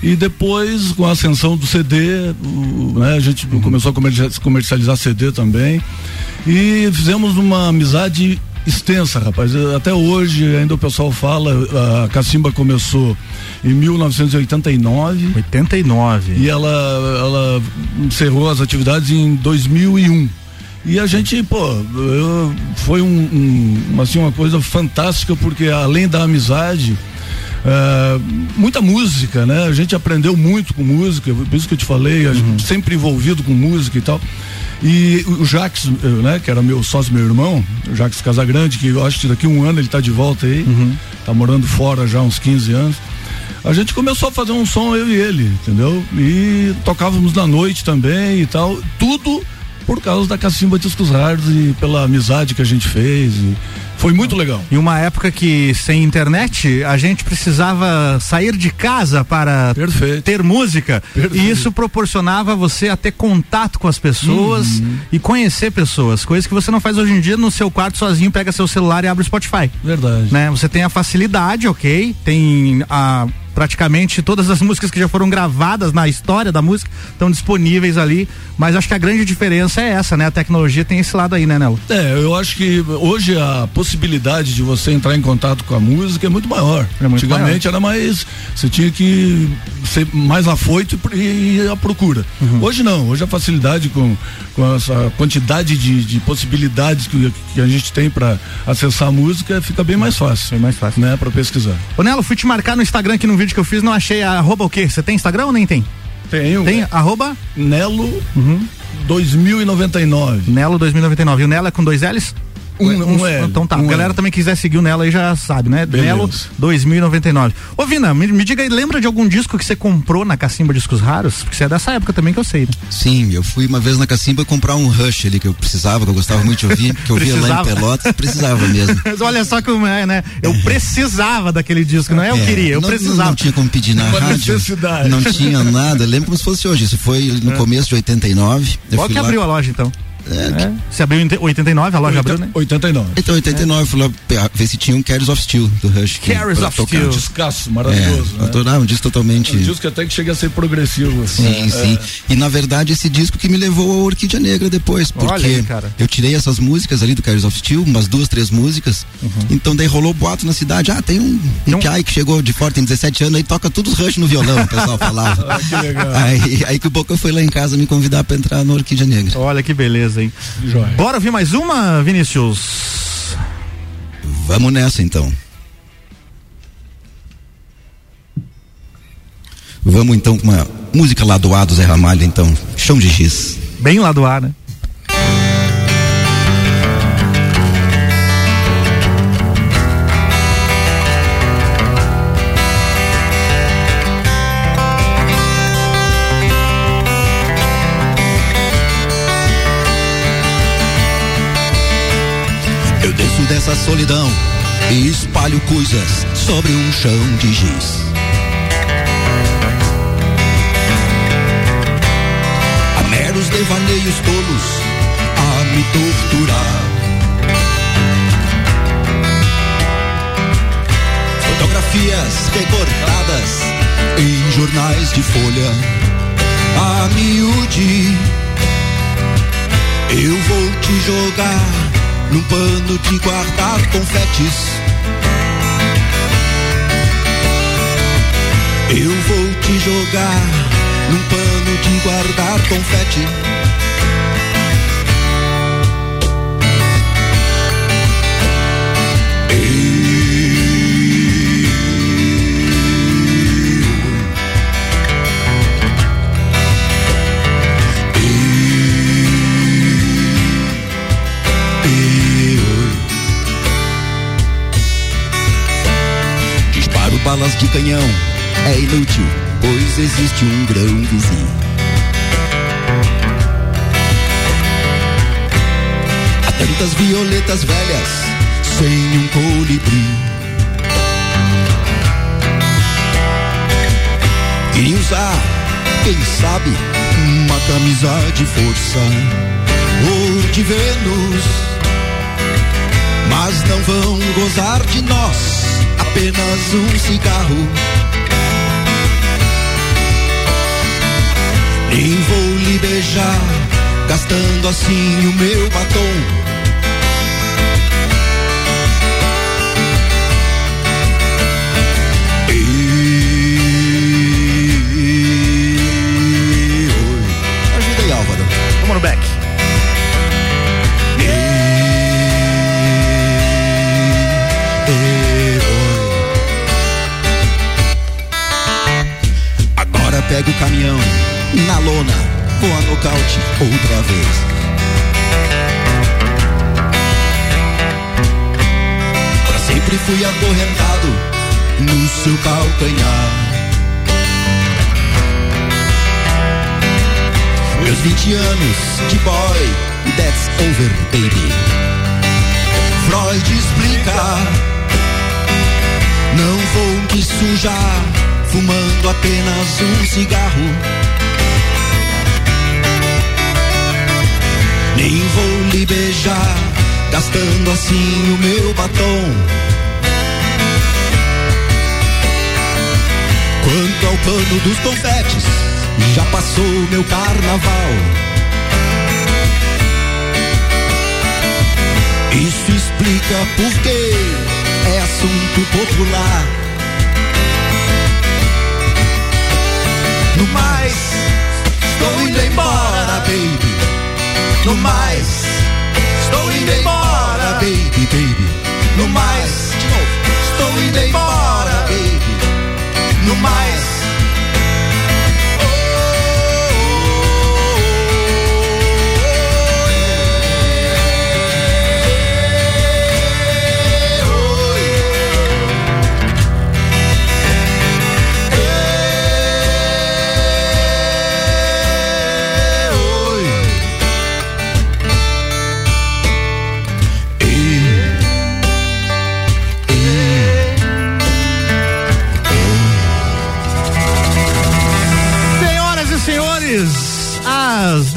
E depois, com a ascensão do CD, o- né, a gente começou a comercia- comercializar CD também. E fizemos uma amizade extensa, rapaz. Até hoje ainda o pessoal fala, a Cacimba começou em 1989. 89. E ela, ela encerrou as atividades em 2001. E a gente, pô, eu- foi um, um- assim, uma coisa fantástica, porque além da amizade, eh, muita música, né? A gente aprendeu muito com música, por isso que eu te falei, gente sempre envolvido com música e tal. E o Jax, eh, né, que era meu sócio, meu irmão, o Jax Casagrande, que eu acho que daqui um ano ele tá de volta aí, tá morando fora já há uns 15 anos. A gente começou a fazer um som, eu e ele, entendeu? E tocávamos na noite também e tal. Tudo por causa da Cacimba Discos Raros e pela amizade que a gente fez. foi muito legal. Em uma época que sem internet a gente precisava sair de casa para ter música e isso proporcionava você a ter contato com as pessoas Uhum. e conhecer pessoas, coisas que você não faz hoje em dia no seu quarto sozinho, pega seu celular e abre o Spotify. Verdade. Né? Você tem a facilidade, ok? Tem a praticamente todas as músicas que já foram gravadas na história da música estão disponíveis ali, mas acho que a grande diferença é essa, né? A tecnologia tem esse lado aí, né, Nelo? É, eu acho que hoje a possibilidade de você entrar em contato com a música é muito maior. É muito Antigamente era mais. Você tinha que ser mais afoito e ir à procura. Uhum. Hoje não, hoje a facilidade com, com essa quantidade de, de possibilidades que, que a gente tem para acessar a música fica bem mais fácil. Bem mais fácil. Né, para pesquisar. Ô Nelo, fui te marcar no Instagram aqui no vídeo que eu fiz, não achei a arroba o quê? Você tem Instagram ou nem tem? Tenho. Tem arroba? Nelo 2099. Nelo 2099. E o Nelo é com dois L's? Um, um é. Então tá. Um a galera é. também quiser seguir o Nelo aí já sabe, né? Beleza. Nelo 2099. Ô Vina, me, me diga aí, lembra de algum disco que você comprou na Cacimba Discos Raros? Porque você é dessa época também que eu sei, né? Sim, eu fui uma vez na Cacimba comprar um Rush ali que eu precisava, que eu gostava muito de ouvir, que eu via lá em? Pelotas, precisava mesmo. Mas olha só como é, né? Eu precisava daquele disco, não é? Eu É, queria, eu não, precisava. Não, não tinha como pedir na Uma rádio. necessidade. Não tinha nada. Lembro como se fosse hoje. Isso foi no começo de 89. Eu Qual que lá- abriu a loja então? É, Você abriu em 89, a loja abriu, né? 89. Então, 89, eu fui lá ver se tinha um Carries of Steel do Rush. Carries of tocar. Steel. Descasso, maravilhoso. É, adorava, um disco totalmente. Um disco até que chega a ser progressivo. assim. Sim, É. sim. E na verdade esse disco que me levou ao Orquídea Negra depois, porque Olha aí, cara. eu tirei essas músicas ali do Carries of Steel, umas duas, três músicas. Uhum. Então daí rolou boato na cidade. Ah, tem um, um Piai que chegou de fora, tem 17 anos, aí toca tudo os Rush no violão, o pessoal falava. Ah, que legal. Aí, aí que o Boca foi lá em casa me convidar pra entrar no Orquídea Negra. Olha que beleza, hein? Joia. Bora ouvir mais uma, Vinícius? Vamos nessa então. Vamos então com uma música lá do A do Zé Ramalho, então. Chão de giz. Bem lá do ar, né? Dessa solidão e espalho coisas sobre um chão de giz. Há meros devaneios tolos a me torturar. Fotografias recortadas em jornais de folha a miúde. Eu vou te jogar num pano de guardar confetes. Eu vou te jogar num pano de guardar confete. Balas de canhão, é inútil, pois existe um grão vizinho. Há tantas violetas velhas, sem um colibri. Queria usar, quem sabe, uma camisa de força ou de Vênus. Mas não vão gozar de nós, apenas um cigarro. Nem vou lhe beijar, gastando assim o meu batom. Pega o caminhão, na lona, vou a nocaute outra vez. Pra sempre fui acorrentado no seu calcanhar. Meus 20 anos de boy, that's over, baby. Freud explica, não vou me sujar, fumando apenas um cigarro. Nem vou lhe beijar, gastando assim o meu batom. ao pano dos confetes, já passou meu carnaval. Isso explica por que é assunto popular. No mais, estou indo embora, baby. No mais, estou indo embora, baby, baby. No mais, estou indo embora, baby. No mais.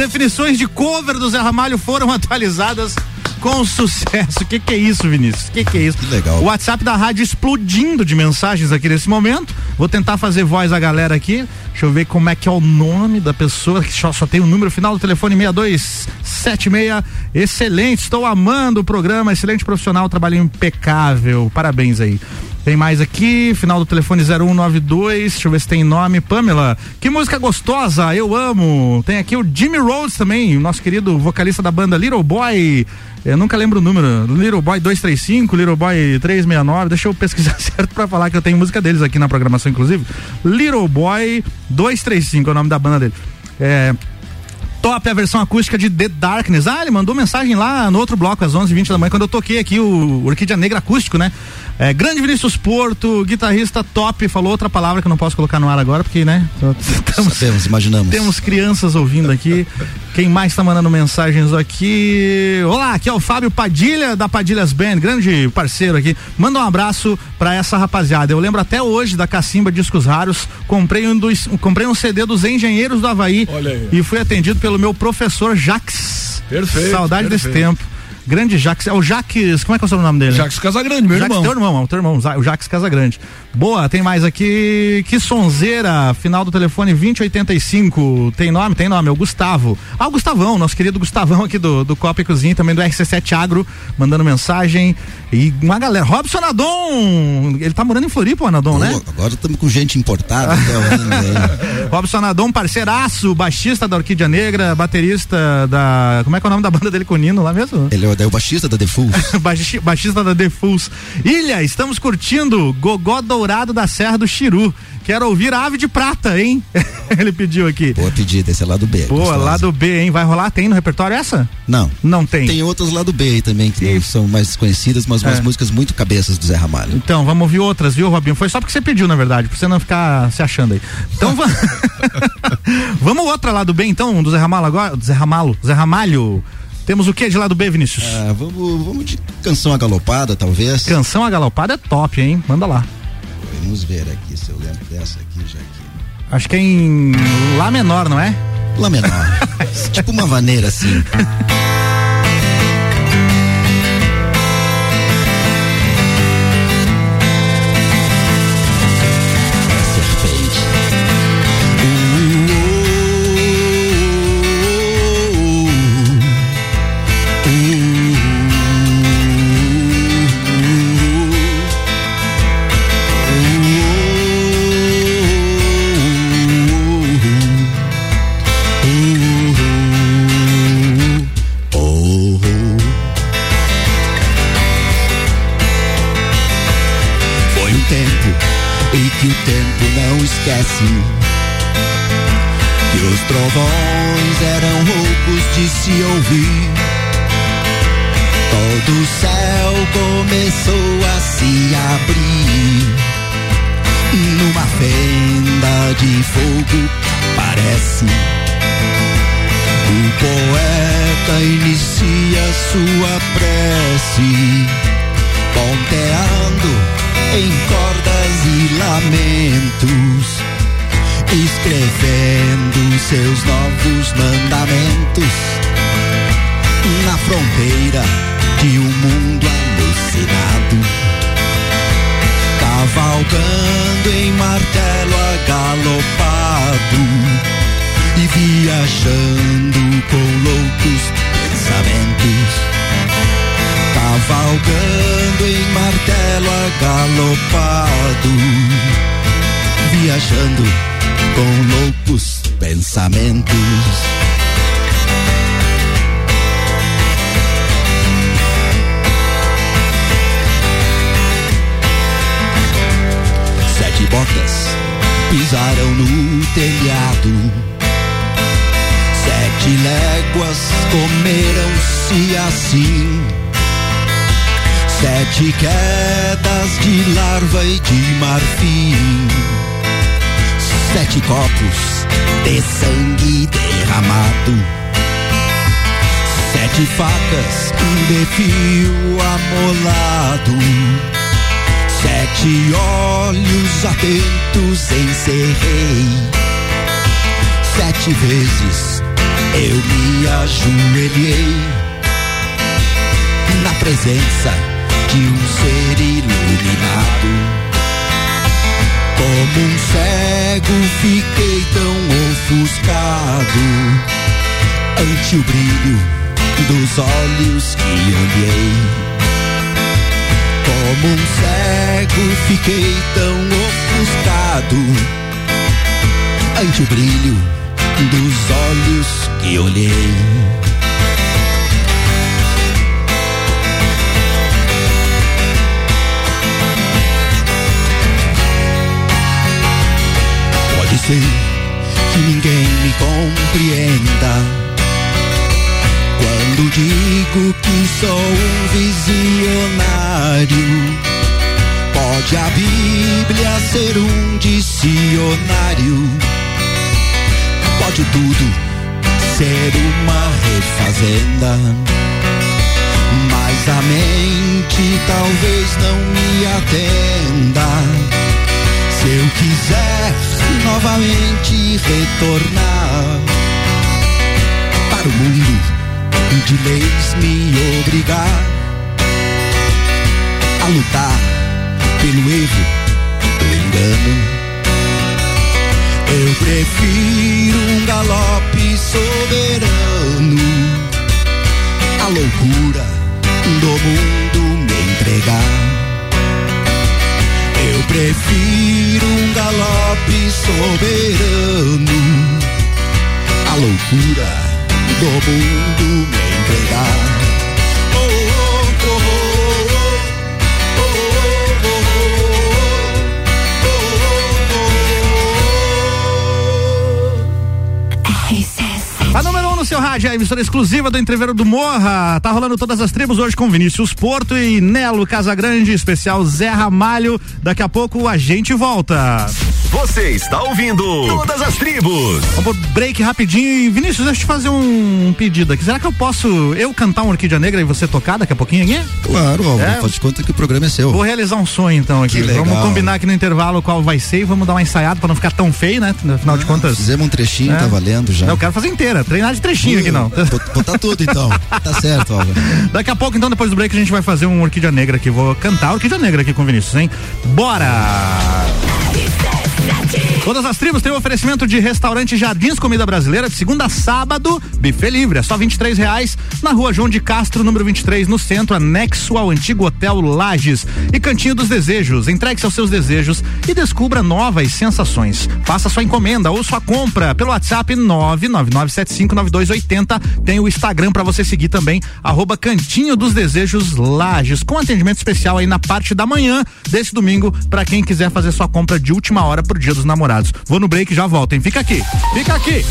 Definições de cover do Zé Ramalho foram atualizadas com sucesso. O que, que é isso, Vinícius? O que, que é isso? legal. O WhatsApp da rádio explodindo de mensagens aqui nesse momento. Vou tentar fazer voz à galera aqui. Deixa eu ver como é que é o nome da pessoa que só, só tem o número final do telefone 6276. Excelente, estou amando o programa, excelente profissional, trabalho impecável. Parabéns aí. Tem mais aqui, final do telefone 0192. Deixa eu ver se tem nome. Pamela, que música gostosa, eu amo. Tem aqui o Jimmy Rhodes também, o nosso querido vocalista da banda Little Boy. Eu nunca lembro o número. Little Boy 235, Little Boy 369. Deixa eu pesquisar certo pra falar que eu tenho música deles aqui na programação, inclusive. Little Boy 235 é o nome da banda dele. É. Top a versão acústica de The Darkness. Ah, ele mandou mensagem lá no outro bloco, às 11h20 da manhã, quando eu toquei aqui o Orquídea Negra acústico, né? É, grande Vinícius Porto, guitarrista top, falou outra palavra que eu não posso colocar no ar agora, porque, né? Estamos, Sabemos, imaginamos. temos crianças ouvindo aqui. Quem mais tá mandando mensagens aqui? Olá, aqui é o Fábio Padilha da Padilhas Band, grande parceiro aqui. Manda um abraço pra essa rapaziada. Eu lembro até hoje da Cacimba Discos Raros. Comprei um, dos, comprei um CD dos Engenheiros do Havaí Olha aí. e fui atendido pelo meu professor Jax. Perfeito, Saudade desse perfeito. tempo. Grande Jax, é o Jax, como é que é o seu nome dele? Jacques Casagrande, meu irmão. teu irmão, é o teu irmão, o Jax Casagrande. Boa, tem mais aqui. Que sonzeira, final do telefone 2085. Tem nome? Tem nome, é o Gustavo. Ah, o Gustavão, nosso querido Gustavão aqui do, do Copa e Cozinha, também do RC7 Agro, mandando mensagem. E uma galera. Robson Adon, ele tá morando em Floripa, o Anadon, né? Pô, agora estamos com gente importada até o ano aí. Robson Adon, parceiraço, baixista da Orquídea Negra, baterista da. Como é que é o nome da banda dele com o Nino lá mesmo? Ele é o- é o baixista da The Fools. Baixi- baixista da The Fools. Ilha, estamos curtindo Gogó Dourado da Serra do Chiru. Quero ouvir Ave de Prata, hein? Ele pediu aqui. Boa pedida, esse é lá do B. Boa, gostosa. lá do B, hein? Vai rolar? Tem no repertório essa? Não. Não tem. Tem outras lá do B aí também, que são mais desconhecidas, mas umas É. músicas muito cabeças do Zé Ramalho. Então, vamos ouvir outras, viu, Robinho? Foi só porque você pediu, na verdade, pra você não ficar se achando aí. Então, va- vamos outra lá do B, então, do Zé Ramalho agora? Do Zé Ramalho, Zé Ramalho. Temos o que de lá do B, Vinícius? Ah, vamos, vamos de canção agalopada, talvez. Canção agalopada é top, hein? Manda lá. Vamos ver aqui se eu lembro dessa aqui já aqui. Acho que é em Lá menor, não é? Lá menor. tipo uma vaneira assim. Ofuscado ante o brilho dos olhos que olhei. Como um cego fiquei tão ofuscado ante o brilho dos olhos que olhei. Pode ser que ninguém me compreenda quando digo que sou um visionário. Pode a Bíblia ser um dicionário. Pode tudo ser uma refazenda. Mas a mente talvez não me atenda. Se eu quiser novamente retornar para o mundo de leis me obrigar a lutar pelo erro do engano. Eu prefiro um galope soberano, a loucura do mundo me entregar. Eu prefiro um galope soberano, a loucura do mundo me entregar. No seu rádio, a emissora exclusiva do Entreveiro do Morra. Tá rolando todas as tribos hoje com Vinícius Porto e Nelo Casagrande, especial Zé Ramalho. Daqui a pouco a gente volta. Você está ouvindo Todas as Tribos. Vamos pro break rapidinho. Vinícius, deixa eu te fazer um pedido aqui. Será que eu posso eu cantar um Orquídea Negra e você tocar daqui a pouquinho aqui? Claro, Álvaro, É? faz de conta que o programa é seu. Vou realizar um sonho então aqui. Que legal. Vamos combinar aqui no intervalo qual vai ser e vamos dar uma ensaiada pra não ficar tão feio, né? Afinal de contas. Fizemos um trechinho, É. tá valendo já. Eu quero fazer inteira, treinar de trechinho aqui não. Botar tudo então. Tá certo, Álvaro. Daqui a pouco, então, depois do break, a gente vai fazer um Orquídea Negra aqui. Vou cantar Orquídea Negra aqui com o Vinícius, hein? Bora! Yeah! Todas as tribos têm um oferecimento de restaurante Jardins Comida Brasileira de segunda a sábado, buffet livre, é só 23 reais na rua João de Castro, número 23, no centro, anexo ao antigo Hotel Lages. E Cantinho dos Desejos, entregue-se aos seus desejos e descubra novas sensações. Faça sua encomenda ou sua compra pelo WhatsApp 999759280. Tem o Instagram para você seguir também, arroba Cantinho dos Desejos Lages, com atendimento especial aí na parte da manhã desse domingo para quem quiser fazer sua compra de última hora pro Dia dos Namorados. Vou no break e já volto, hein? Fica aqui, fica aqui.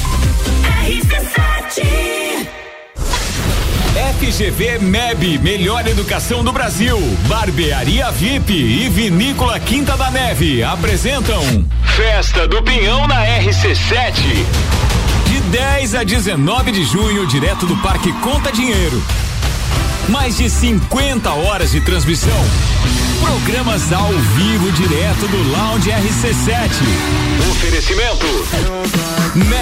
FGV MEB, melhor educação do Brasil. Barbearia VIP e Vinícola Quinta da Neve apresentam Festa do Pinhão na RC7. De 10 a 19 de junho, direto do Parque Conta Dinheiro. Mais de 50 horas de transmissão. Programas ao vivo direto do Lounge RC7. Oferecimento.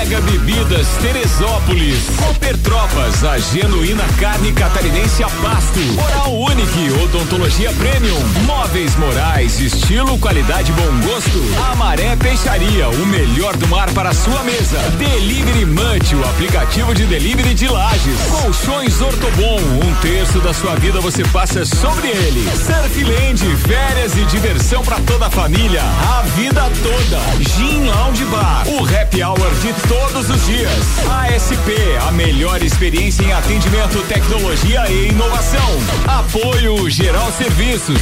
Mega Bebidas Teresópolis, Cooper Tropas, a genuína carne catarinense a pasto. Oral Unique, odontologia premium. Móveis Morais, estilo, qualidade, bom gosto. Amaré Peixaria, o melhor do mar para sua mesa. Delivery Munch, o aplicativo de delivery de Lages. Colchões Ortobon, um terço da sua vida você passa sobre ele. Surfland, férias e diversão para toda a família, a vida toda. Gin Lounge Bar, o happy hour de todos os dias. ASP, a melhor experiência em atendimento, tecnologia e inovação. Apoio Geral Serviços.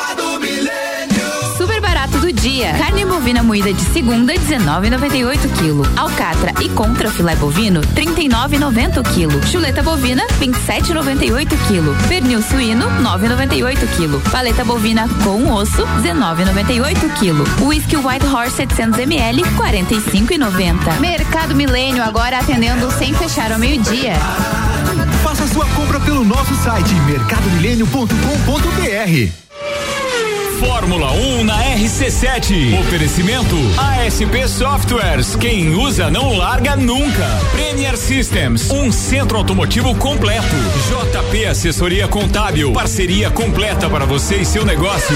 do dia. Carne bovina moída de segunda, 19,98 kg. Alcatra e contra filé bovino, 39,90 kg. Chuleta bovina, 27,98 kg. Pernil suíno, 9,98 kg. Paleta bovina com osso, 19,98 kg. Whisky White Horse 700 ml, 45,90. Mercado Milênio agora atendendo sem fechar ao meio-dia. Faça sua compra pelo nosso site mercadomilênio.com.br. Fórmula 1 na RC7. Oferecimento ASP Softwares. Quem usa não larga nunca. Premier Systems, um centro automotivo completo. JP Assessoria Contábil, parceria completa para você e seu negócio.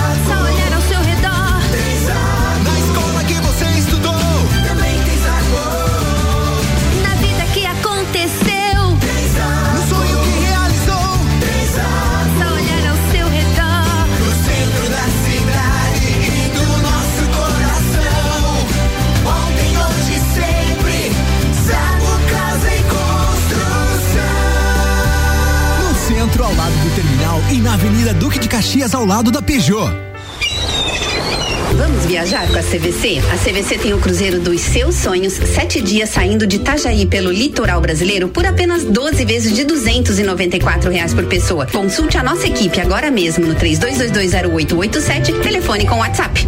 e na Avenida Duque de Caxias, ao lado da Peugeot. Vamos viajar com a CVC? A CVC tem o cruzeiro dos seus sonhos, sete dias saindo de Itajaí pelo litoral brasileiro por apenas 12 vezes de R$ reais por pessoa. Consulte a nossa equipe agora mesmo no 32220887, telefone com WhatsApp.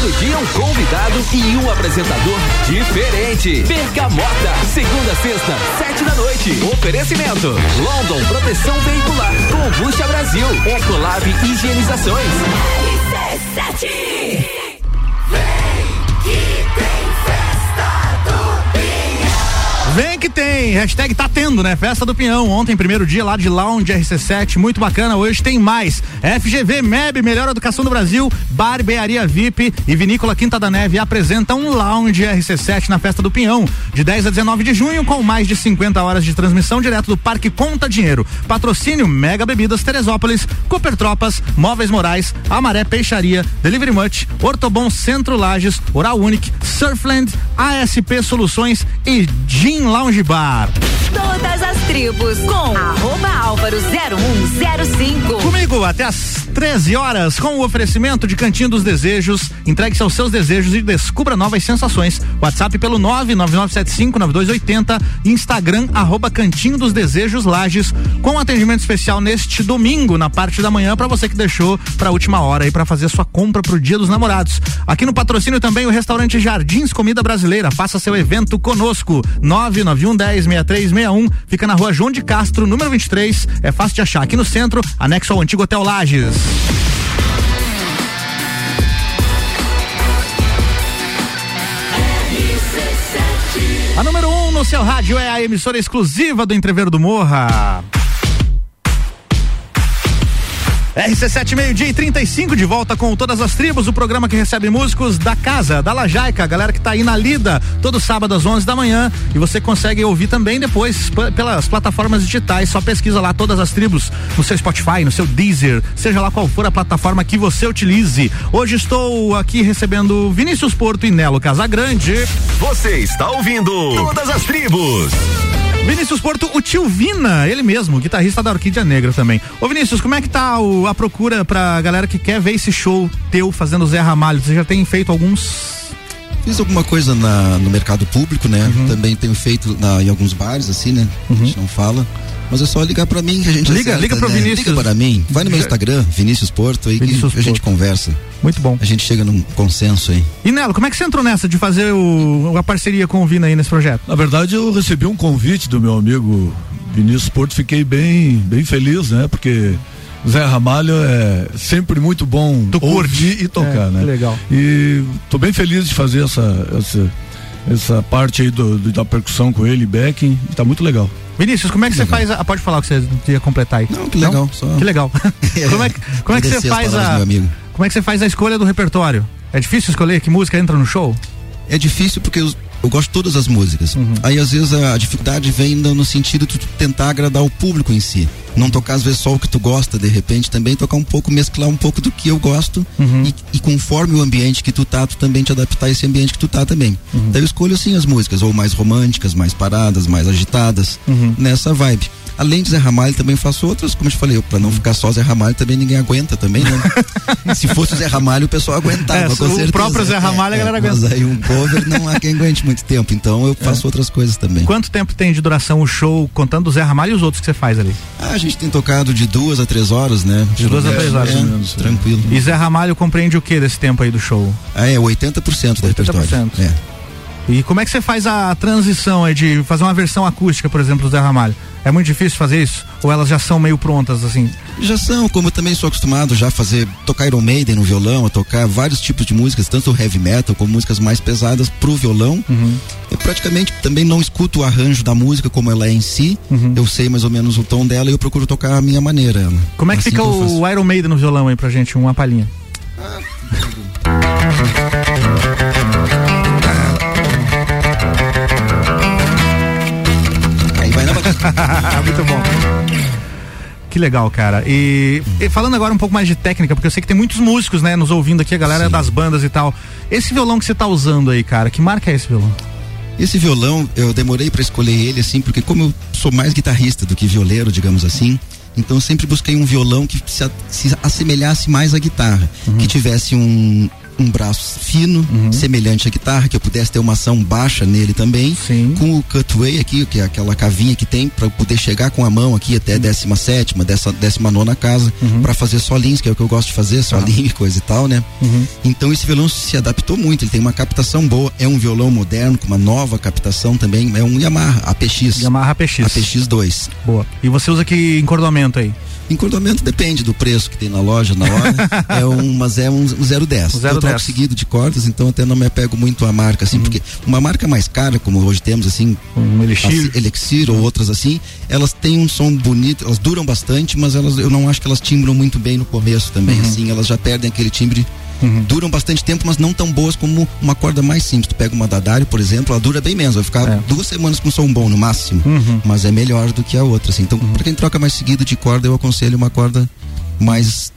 Todo dia um convidado e um apresentador diferente. Bergamota, segunda sexta, sete da noite. Oferecimento: London Proteção Veicular, Combucha Brasil, Ecolab Higienizações. RC7 Vem que tem, hashtag tá tendo, né? Festa do Pinhão, ontem, primeiro dia lá de Lounge RC7, muito bacana, hoje tem mais. FGV MEB, Melhor Educação do Brasil, Barbearia VIP e Vinícola Quinta da Neve apresentam um Lounge RC7 na Festa do Pinhão, de 10 a 19 de junho, com mais de 50 horas de transmissão direto do Parque Conta Dinheiro. Patrocínio Mega Bebidas Teresópolis, Cooper Tropas, Móveis Morais, Amaré Peixaria, Delivery Much, Ortobon Centro Lages, Oral Unique, Surfland, ASP Soluções e Gin Lounge Bar. Todas as tribos com arroba álvaro 0105. Comigo até às 13 horas com o oferecimento de Cantinho dos Desejos. Entregue-se aos seus desejos e descubra novas sensações. WhatsApp pelo 999759280, Instagram arroba Cantinho dos Desejos Lages, com atendimento especial neste domingo na parte da manhã para você que deixou para última hora aí para fazer sua compra pro Dia dos Namorados. Aqui no patrocínio também o restaurante Jardins Comida Brasileira. Faça seu evento conosco. 991 10 6361 fica na rua João de Castro, número 23. É fácil de achar aqui no centro, anexo ao antigo Hotel Lages. A número 1 um no seu rádio é a emissora exclusiva do Entreveiro do Morra. RC7 meio-dia e 35 de volta com todas as tribos, o programa que recebe músicos da casa, da Lajaica, a galera que tá aí na lida, todo sábado às 11 da manhã. E você consegue ouvir também depois pelas plataformas digitais. Só pesquisa lá todas as tribos no seu Spotify, no seu Deezer, seja lá qual for a plataforma que você utilize. Hoje estou aqui recebendo Vinícius Porto e Nelo Casagrande. Você está ouvindo Todas as Tribos. Vinícius Porto, o tio Vina, ele mesmo, guitarrista da Orquídea Negra também. Ô Vinícius, como é que tá o- a procura pra galera que quer ver esse show teu fazendo Zé Ramalho? Você já tem feito alguns. Fiz alguma coisa na- no mercado público, né? Uhum. Também tenho feito na- em alguns bares, assim, né? A gente não fala. Mas é só ligar pra mim que a gente Liga, acerta, liga pro né? Vinícius. Liga para mim. Vai no meu Já- Instagram, Vinícius Porto, aí Vinícius que a gente Porto. conversa. Muito bom. A gente chega num consenso aí. E Nelo, como é que você entrou nessa de fazer o, a parceria com o Vina aí nesse projeto? Na verdade, eu recebi um convite do meu amigo Vinícius Porto, fiquei bem, bem feliz, né? Porque Zé Ramalho é sempre muito bom ouvir e tocar, É, né? que legal. E tô bem feliz de fazer essa, essa, essa parte aí do, do- da percussão com ele, backing, tá muito legal. Vinícius, como é que você faz a. Pode falar o que você ia completar aí. Não, que legal, só- Que legal. como é que, como é que você faz a. Como é que você faz a escolha do repertório? É difícil escolher que música entra no show? É difícil porque eu, eu gosto de todas as músicas. Uhum. Aí às vezes a, dificuldade vem no, sentido de tu tentar agradar o público em si. Não tocar às vezes só o que tu gosta, de repente também tocar um pouco, mesclar um pouco do que eu gosto Uhum. e, e conforme o ambiente que tu tá, tu também te adaptar a esse ambiente que tu tá também. Uhum. Daí eu escolho assim as músicas, ou mais românticas, mais paradas, mais agitadas, Uhum. nessa vibe. Além de Zé Ramalho, também faço outras, como eu te falei, pra não ficar só Zé Ramalho, também ninguém aguenta também, né? Se fosse o Zé Ramalho, o pessoal aguentava, É, o certeza. próprio Zé Ramalho, a galera mas aguenta. aí um cover não há quem aguente muito tempo, então eu faço outras coisas também. Quanto tempo tem de duração o show, contando o Zé Ramalho e os outros que você faz ali? Ah, a gente tem tocado de duas a três horas, né? De duas a três horas. É, tranquilo. E Zé Ramalho compreende o que desse tempo aí do show? Ah, é 80% do repertório. 80%. É. E como é que você faz a transição de fazer uma versão acústica, por exemplo, do Zé Ramalho? É muito difícil fazer isso? Ou elas já são meio prontas, assim? Já são, como eu também sou acostumado já a fazer, tocar Iron Maiden no violão, a tocar vários tipos de músicas, tanto heavy metal como músicas mais pesadas pro violão. Uhum. Eu praticamente também não escuto o arranjo da música como ela é em si. Eu sei mais ou menos o tom dela e eu procuro tocar a minha maneira. ela. Como é que Assim fica faço. o Iron Maiden no violão aí pra gente? Uma palhinha. Aí Muito bom. Que legal, cara. E, e falando agora um pouco mais de técnica, porque eu sei que tem muitos músicos, né, nos ouvindo aqui, a galera das bandas e tal. Esse violão que você tá usando aí, cara, que marca é esse violão? Esse violão, eu demorei pra escolher ele, assim, porque como eu sou mais guitarrista do que violeiro, digamos assim, então eu sempre busquei um violão que se, se assemelhasse mais à guitarra, que tivesse um, um braço fino, semelhante à guitarra, que eu pudesse ter uma ação baixa nele também, com o cutway aqui, que é aquela cavinha que tem para poder chegar com a mão aqui até décima sétima, dessa décima nona casa, pra fazer solinhos, que é o que eu gosto de fazer, solinho e coisa e tal, né? Então esse violão se adaptou muito, ele tem uma captação boa, é um violão moderno com uma nova captação também, é um Yamaha APX. Yamaha APX. APX2. Boa. E você usa que encordoamento aí? Encordamento depende do preço que tem na loja na hora. é um, mas é um, um 010. Um eu troco 010. seguido de cordas, então até não me apego muito à marca, assim, porque uma marca mais cara, como hoje temos, assim, um Elixir, Elixir ou outras assim, elas têm um som bonito, elas duram bastante, mas elas, eu não acho que elas timbram muito bem no começo também, Uhum. assim, elas já perdem aquele timbre. Duram bastante tempo, mas não tão boas como uma corda mais simples. Tu pega uma Dadari, por exemplo, ela dura bem menos. Vai ficar duas semanas com som bom no máximo. Uhum. Mas é melhor do que a outra, assim. Então, pra quem troca mais seguido de corda, eu aconselho uma corda mais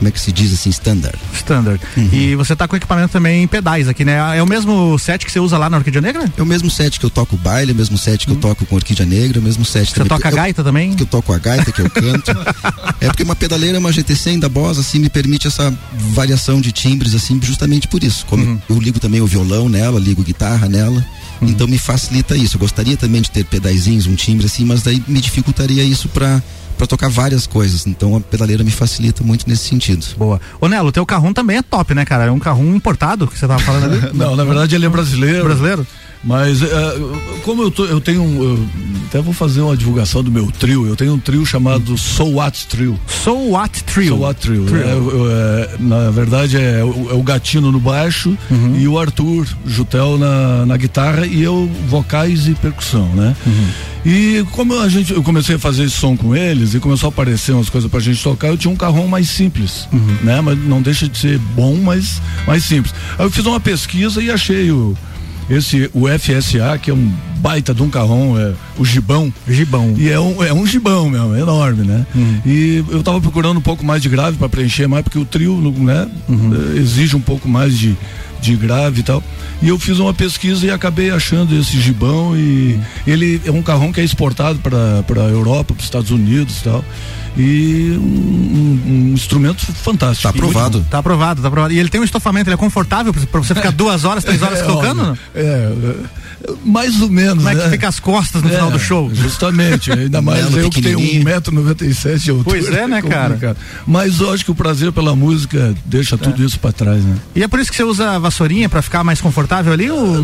como é que se diz assim, standard. Standard. E você tá com equipamento também em pedais aqui, né? É o mesmo set que você usa lá na Orquídea Negra? É o mesmo set que eu toco baile, é o mesmo set que eu toco com Orquídea Negra, é o mesmo set Você também. toca que eu, gaita também? Que eu toco a gaita, que eu canto. é porque uma pedaleira, uma GT100 da Boss, assim, me permite essa variação de timbres, assim, justamente por isso. Como eu ligo também o violão nela, ligo guitarra nela. Então me facilita isso. Eu gostaria também de ter pedaizinhos, um timbre assim, mas daí me dificultaria isso pra para tocar várias coisas. Então a pedaleira me facilita muito nesse sentido. Boa. Ô Nelo, o teu carrão também é top, né, cara? É um carrão importado que você tava falando ali. Não, na verdade ele é brasileiro. Brasileiro? Mas eh, como eu, tô, eu tenho um. eu até vou fazer uma divulgação do meu trio. Eu tenho um trio chamado So What Trio. So What Trio? So What Trio. Trio. É, eu- é, na verdade é, o- é o Gatino no baixo Uhum. e o Arthur Jutel na, na guitarra e eu vocais e percussão, né? Uhum. E como a gente, eu comecei a fazer esse som com eles e começou a aparecer umas coisas pra gente tocar, eu tinha um carrão mais simples, Uhum. né? Mas não deixa de ser bom, mas mais simples. Aí eu fiz uma pesquisa e achei o esse o FSA, que é um baita de um carrão, é o gibão. Gibão. E é um, é um gibão mesmo, é enorme, né? E eu tava procurando um pouco mais de grave para preencher mais, porque o trio, né, eh, exige um pouco mais de, de grave e tal. E eu fiz uma pesquisa e acabei achando esse gibão e ele é um carrão que é exportado para para Europa, para os Estados Unidos e tal. E um, um- um instrumento fantástico. Tá aprovado. Tá aprovado, tá aprovado. E ele tem um estofamento, ele é confortável pra pra você ficar duas horas, três horas É, tocando? olha, É, é, mais ou menos. Como é que né? fica as costas no É, final do show? Justamente, ainda mais Nelo eu que tenho pequenininho. 1,97m de altura. Pois é, né, cara? complicado. Mas eu acho que o prazer pela música deixa tudo isso pra trás, né? E é por isso que você usa a vassourinha pra ficar mais confortável ali? Ou...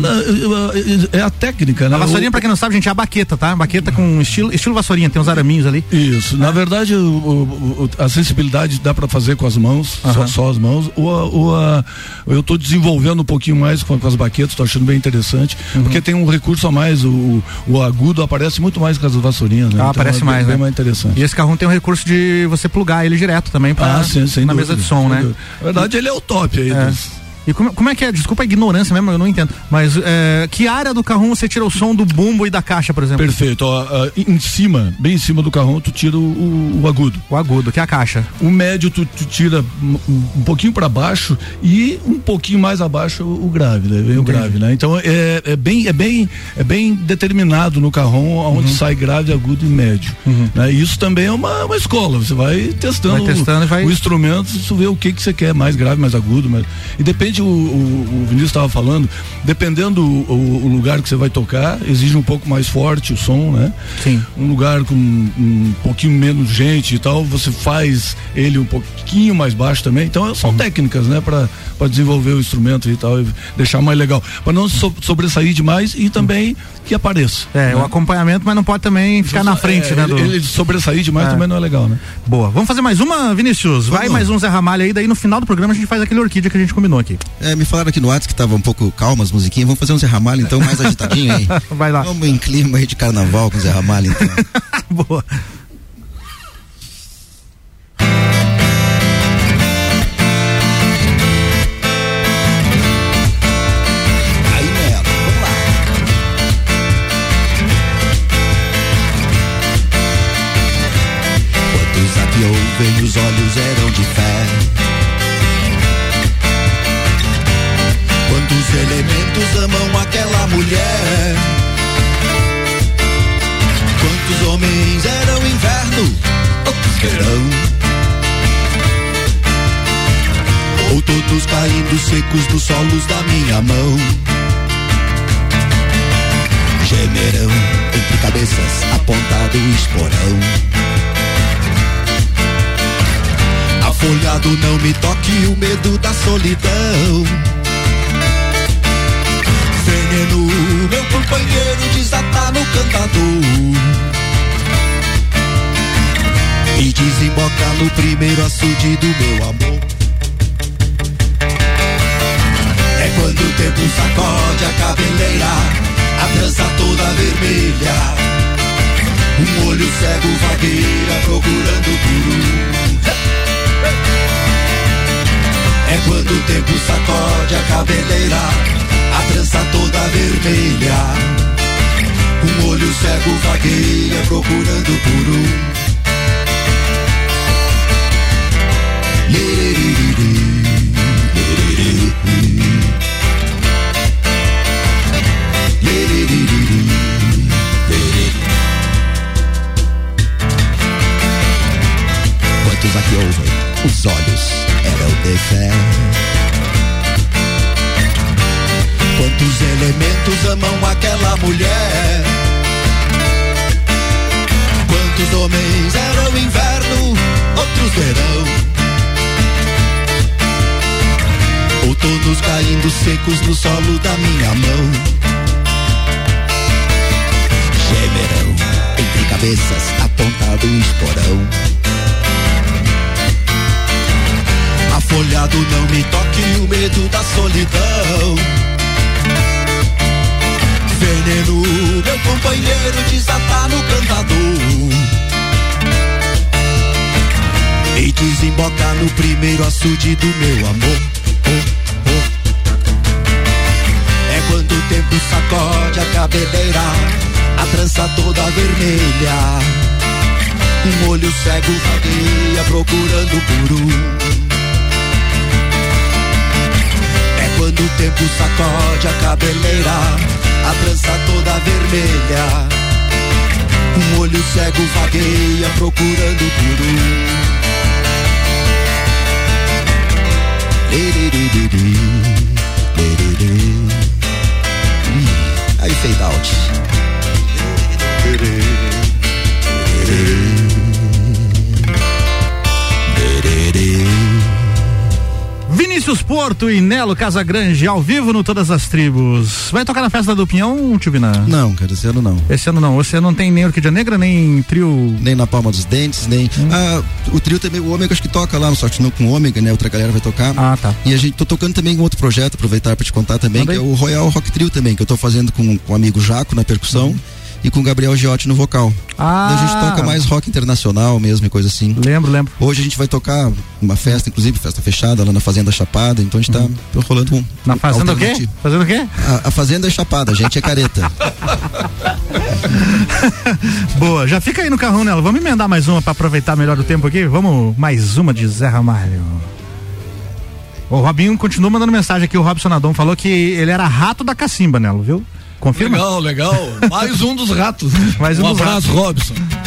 É a técnica, né? A vassourinha, pra quem não sabe, gente, é a baqueta, tá? Baqueta com estilo, estilo vassourinha, tem uns araminhos ali. Isso, na verdade o- o- a sensibilidade dá pra fazer com as mãos, só, Aham. só as mãos, ou, a- ou a- eu tô desenvolvendo um pouquinho mais com, com as baquetas, tô achando bem interessante, Uhum. porque tem um recurso a mais, o, o agudo aparece muito mais com as vassourinhas, né? Ah, Então aparece é mais, bem né? mais interessante. E esse carro tem o recurso de você plugar ele direto também Ah, sim, sem na dúvida, mesa de som, né? Na verdade, ele é o top aí. É. dos- E como, como é que é? Desculpa a ignorância mesmo, eu não entendo. Mas é, que área do carro você tira o som do bumbo e da caixa, por exemplo? Perfeito. Ó, em cima, bem em cima do carrão, tu tira o, o- agudo. O agudo, que é a caixa. O médio tu, tu tira um, pouquinho para baixo e um pouquinho mais abaixo o, o grave, né? Vem o grave, né? Então é, é bem é bem é bem determinado no carrão Uhum. onde sai grave, agudo e médio. né? E Isso também é uma, uma escola. Você vai testando, Vai testando o, vai- o instrumento, você vê o que que você quer, mais grave, mais agudo, mais... e depende o, o, o Vinícius estava falando, dependendo o, o- lugar que você vai tocar, exige um pouco mais forte o som, né? Sim. um lugar com um pouquinho menos gente e tal, você faz ele um pouquinho mais baixo também. Então são técnicas, né, para desenvolver o instrumento e tal, e deixar mais legal, para não so- sobressair demais e também que apareça. É, né? o acompanhamento, mas não pode também ficar na frente, É, né? Ele, do- ele sobressair demais É. também não é legal, né? Boa. Vamos fazer mais uma, Vinícius? Vai Vamos. mais um Zé Ramalho aí, daí no final do programa a gente faz aquele orquídea que a gente combinou aqui. É, me falaram aqui no WhatsApp que tava um pouco calma as musiquinhas. Vamos fazer um Zé Ramalho então, mais agitadinho aí. Vai lá. Vamos em clima aí de carnaval com o Zé Ramalho então. Boa. Ouvem, os olhos eram de fé. Quantos elementos amam aquela mulher? Quantos homens eram inverno, outros verão? Ou todos caindo secos nos solos da minha mão? Gemerão entre cabeças, apontado esporão. Afolhado não me toque o medo da solidão. Veneno, meu companheiro, desata no cantador. E desemboca no primeiro açude do meu amor. É quando o tempo sacode a cabeleira, a trança toda vermelha. Um olho cego vagueira procurando por um. É quando o tempo sacode a cabeleira, a trança toda vermelha. Um olho cego vagueia procurando por um. os olhos era o dever. Quantos elementos amam aquela mulher? Quantos homens eram inverno, outros verão? Outonos caindo secos no solo da minha mão. Gemerão entre cabeças, apontado o esporão. Afolhado não me toque o medo da solidão. Veneno, meu companheiro, desatar no cantador. E desembocar no primeiro açude do meu amor. Oh, oh. É quando o tempo sacode a cabeleira, a trança toda vermelha. Um olho cego vagueia procurando por um. Quando o tempo sacode a cabeleira, a trança toda vermelha. Um olho cego vagueia procurando um. Lererê. Ih, Aí fade out. Vinícius Porto e Nelo Casagrande ao vivo no Todas as Tribos. Vai tocar na festa do Pinhão, Tio Vina? Não, cara, esse ano não. Esse ano não. Você não tem nem Orquídea Negra, nem trio. Nem na palma dos dentes, nem. Ah, o trio também, o Ômega acho que toca lá no Sorte Não com o Ômega, né? Outra galera vai tocar. Ah, tá. E a gente tô tocando também com outro projeto, aproveitar pra te contar também, Manda que é o Royal Rock Trio também, que eu tô fazendo com, com o amigo Jaco na percussão e com o Gabriel Giotti no vocal. Ah. A gente toca mais rock internacional mesmo e coisa assim. Lembro, lembro. Hoje a gente vai tocar uma festa, inclusive, festa fechada lá na Fazenda Chapada, então a gente tá rolando um. Uhum. Na um Fazenda o quê? Fazendo o quê? A, a Fazenda é Chapada, a gente é careta. Boa, já fica aí no carrão nela. Vamos emendar mais uma pra aproveitar melhor o tempo aqui? Vamos, mais uma de Zé Ramalho. O Robinho continua mandando mensagem aqui. O Robson Adão falou que ele era rato da cacimba, Nelo, viu? Confirma? Legal, legal. Mais um dos ratos. Mais um um dos abraço, ratos. Robson.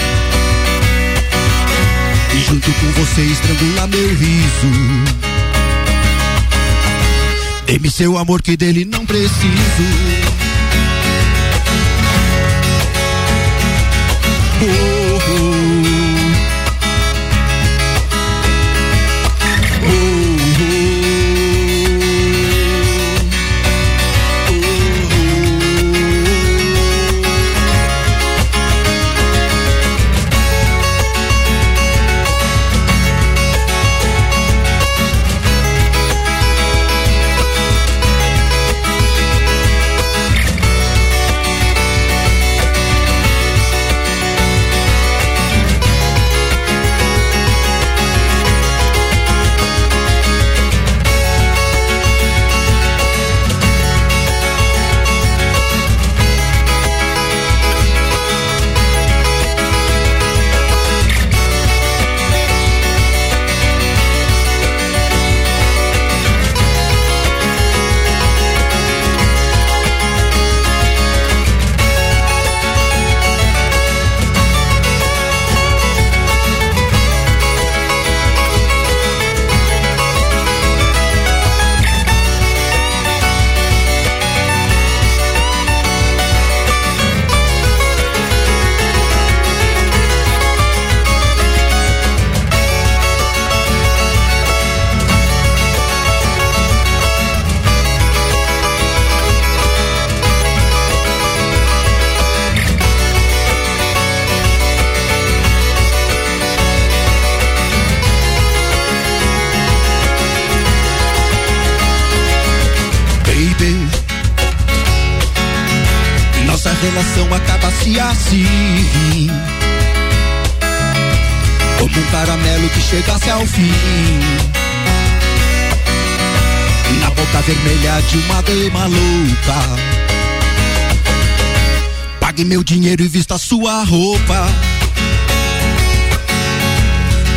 Junto com você estrangular meu riso. Dê-me seu amor que dele não preciso. Como um caramelo que chegasse ao fim. Na boca vermelha de uma dama louca. Pague meu dinheiro e vista sua roupa.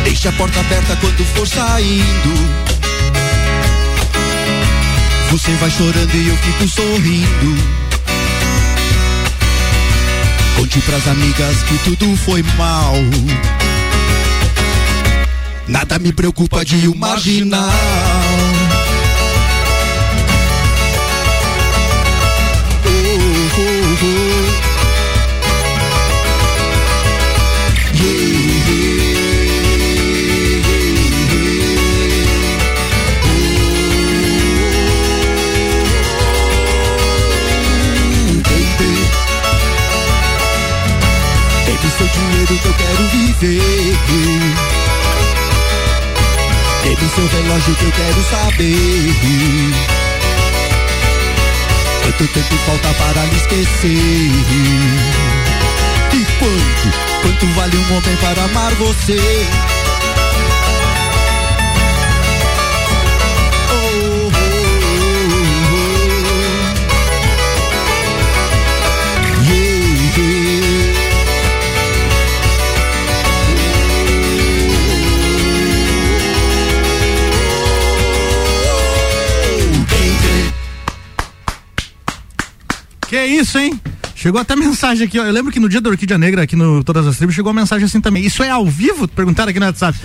Deixe a porta aberta quando for saindo. Você vai chorando e eu fico sorrindo. Conte pras amigas que tudo foi mal. Nada me preocupa de o marginal. Dinheiro que eu quero viver. Baby, seu relógio que eu quero saber. Quanto tempo falta para lhe esquecer? E quanto, quanto vale um homem para amar você? Que isso, hein? Chegou até mensagem aqui, ó. Eu lembro que no dia da Orquídea Negra, aqui no Todas as Tribos, chegou uma mensagem assim também. Isso é ao vivo? Perguntaram aqui no WhatsApp.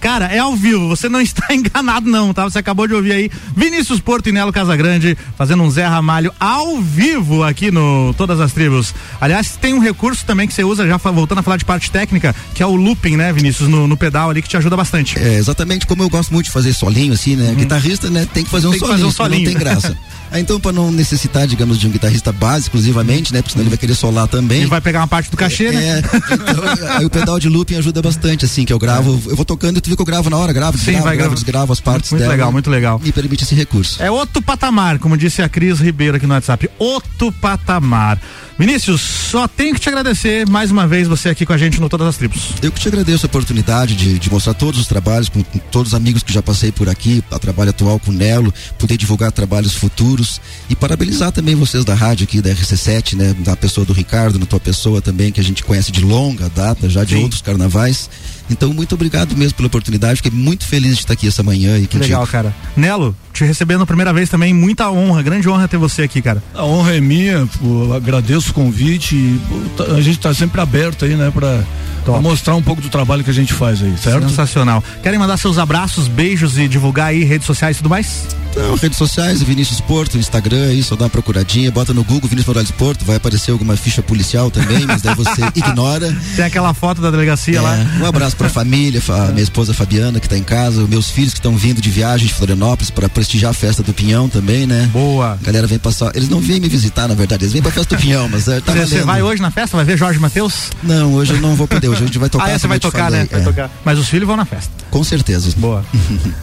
Cara, é ao vivo, você não está enganado não, tá? Você acabou de ouvir aí Vinícius Porto e Nelo Casagrande fazendo um Zé Ramalho ao vivo aqui no Todas as Tribos. Aliás, tem um recurso também que você usa, já voltando a falar de parte técnica, que é o looping, né, Vinícius, no, no pedal ali, que te ajuda bastante. É, exatamente como eu gosto muito de fazer solinho, assim, né? Guitarrista, né? Tem que fazer um Tem que solinho, fazer um solinho. não tem graça. Aí, então, pra não necessitar, digamos, de um guitarrista base, exclusivamente, né? Porque senão ele vai querer solar também. E vai pegar uma parte do cachê, né? É, então, aí o pedal de looping ajuda bastante, assim, que eu gravo, eu vou tocando e tu vê que eu gravo na hora, gravo, Sim, vai gravo, desgravo as partes Muito dela. legal, muito legal. Me permite esse recurso. É outro patamar, como disse a Cris Ribeiro aqui no WhatsApp. Outro patamar. Vinícius, só tenho que te agradecer mais uma vez você aqui com a gente no Todas as Tribos. Eu que te agradeço a oportunidade de, de mostrar todos os trabalhos com, com todos os amigos que já passei por aqui, a trabalho atual com o Nelo, poder divulgar trabalhos futuros e parabenizar também vocês da rádio aqui, da RC7, né? Da pessoa do Ricardo, na tua pessoa também, que a gente conhece de longa data, já de Sim. outros carnavais. Então, muito obrigado mesmo pela oportunidade, fiquei muito feliz de estar aqui essa manhã e Que legal, cara. Nelo, te recebendo a primeira vez também, muita honra, grande honra ter você aqui, cara. A honra é minha, pô, agradeço o convite. pô, tá- a gente está sempre aberto aí, né, pra, pra mostrar um pouco do trabalho que a gente faz aí, certo? Sensacional. Querem mandar seus abraços, beijos e divulgar aí redes sociais e tudo mais? Então, redes sociais, Vinícius Porto, Instagram, aí, só dá uma procuradinha, bota no Google Vinícius Morales Porto, vai aparecer alguma ficha policial também, mas daí você ignora. Tem aquela foto da delegacia lá. É, um abraço pra família, fa- minha esposa Fabiana, que tá em casa, meus filhos que estão vindo de viagem de Florianópolis para prestigiar a festa do Pinhão também, né? Boa. A galera vem passar. Eles não vêm me visitar, na verdade, eles vêm pra festa do Pinhão, mas é, tá Você vai hoje na festa? Vai ver Jorge Matheus? Não, hoje eu não vou poder, hoje a gente vai tocar. Ah, é, você vai tocar, falei, né? Vai é. tocar. Mas os filhos vão na festa. Com certeza. Boa.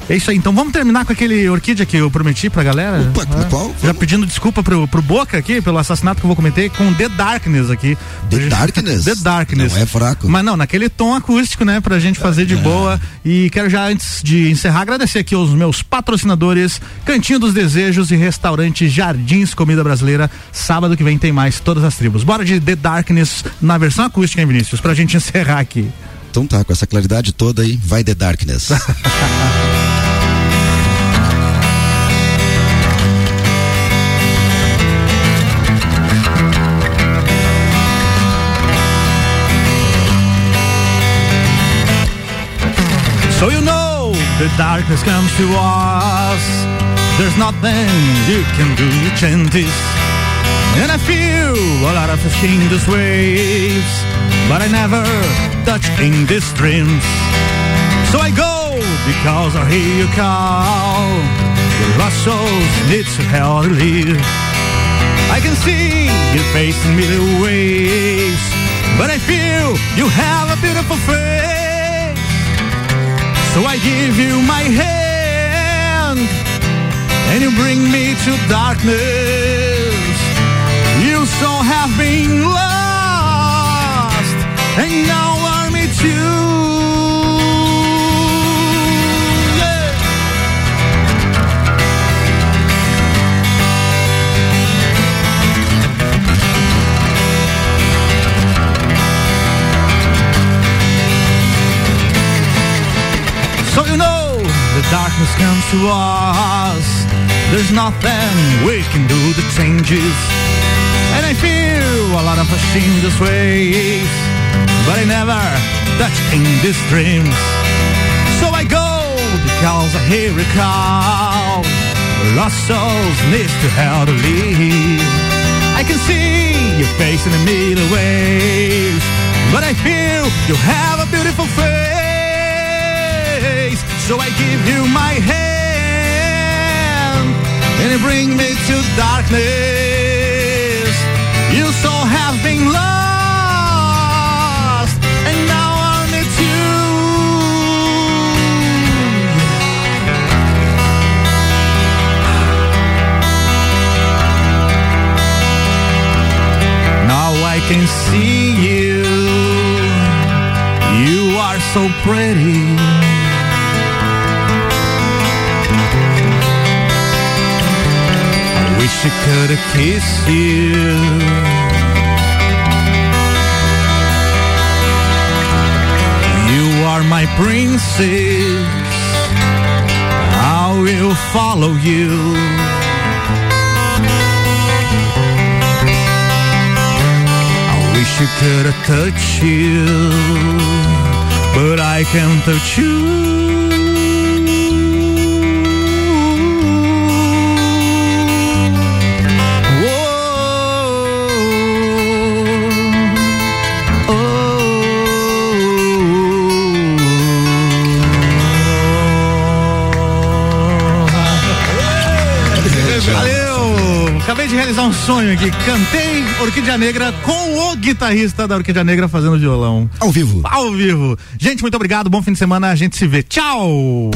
É isso aí, então vamos terminar com aquele orquídea que eu prometi pra galera. Opa, Ah, qual? Já pedindo desculpa pro, pro Boca aqui, pelo assassinato que eu vou cometer com The Darkness aqui. The Darkness? The Darkness. Não é fraco. Mas não, naquele tom acústico, né? Pra gente fazer de boa. E quero já, antes de encerrar, agradecer aqui aos meus patrocinadores, Cantinho dos Desejos e Restaurante Jardins Comida Brasileira. Sábado que vem tem mais todas as tribos. Bora de The Darkness na versão acústica, hein, Vinícius? Pra gente encerrar aqui. Então tá, com essa claridade toda aí, vai The Darkness. the darkness comes to us. There's nothing you can do to change this. And I feel a lot of changes waves, but I never touch in these dreams. So I go because I hear you call. The lost souls need to live. I can see you facing me the waves, but I feel you have a beautiful face. So I give you my hand, and you bring me to darkness. You so have been lost, and now to us. There's nothing we can do that changes. And I feel a lot of shame this. But I never touch in these dreams. So I go because I hear a call. Lost souls needs to how to leave. I can see your face in the middle ways. But I feel you have a beautiful face. So I give you my hand and you bring me to darkness. You so have been lost, and now I need you. Now I can see you. You are so pretty. I could have kissed you. You are my princess. I will follow you. I wish I could have touched you, but I can't touch you. De realizar um sonho aqui. Cantei Orquídea Negra com o guitarrista da Orquídea Negra fazendo violão. Ao vivo. Ao vivo. Gente, muito obrigado. Bom fim de semana. A gente se vê. Tchau!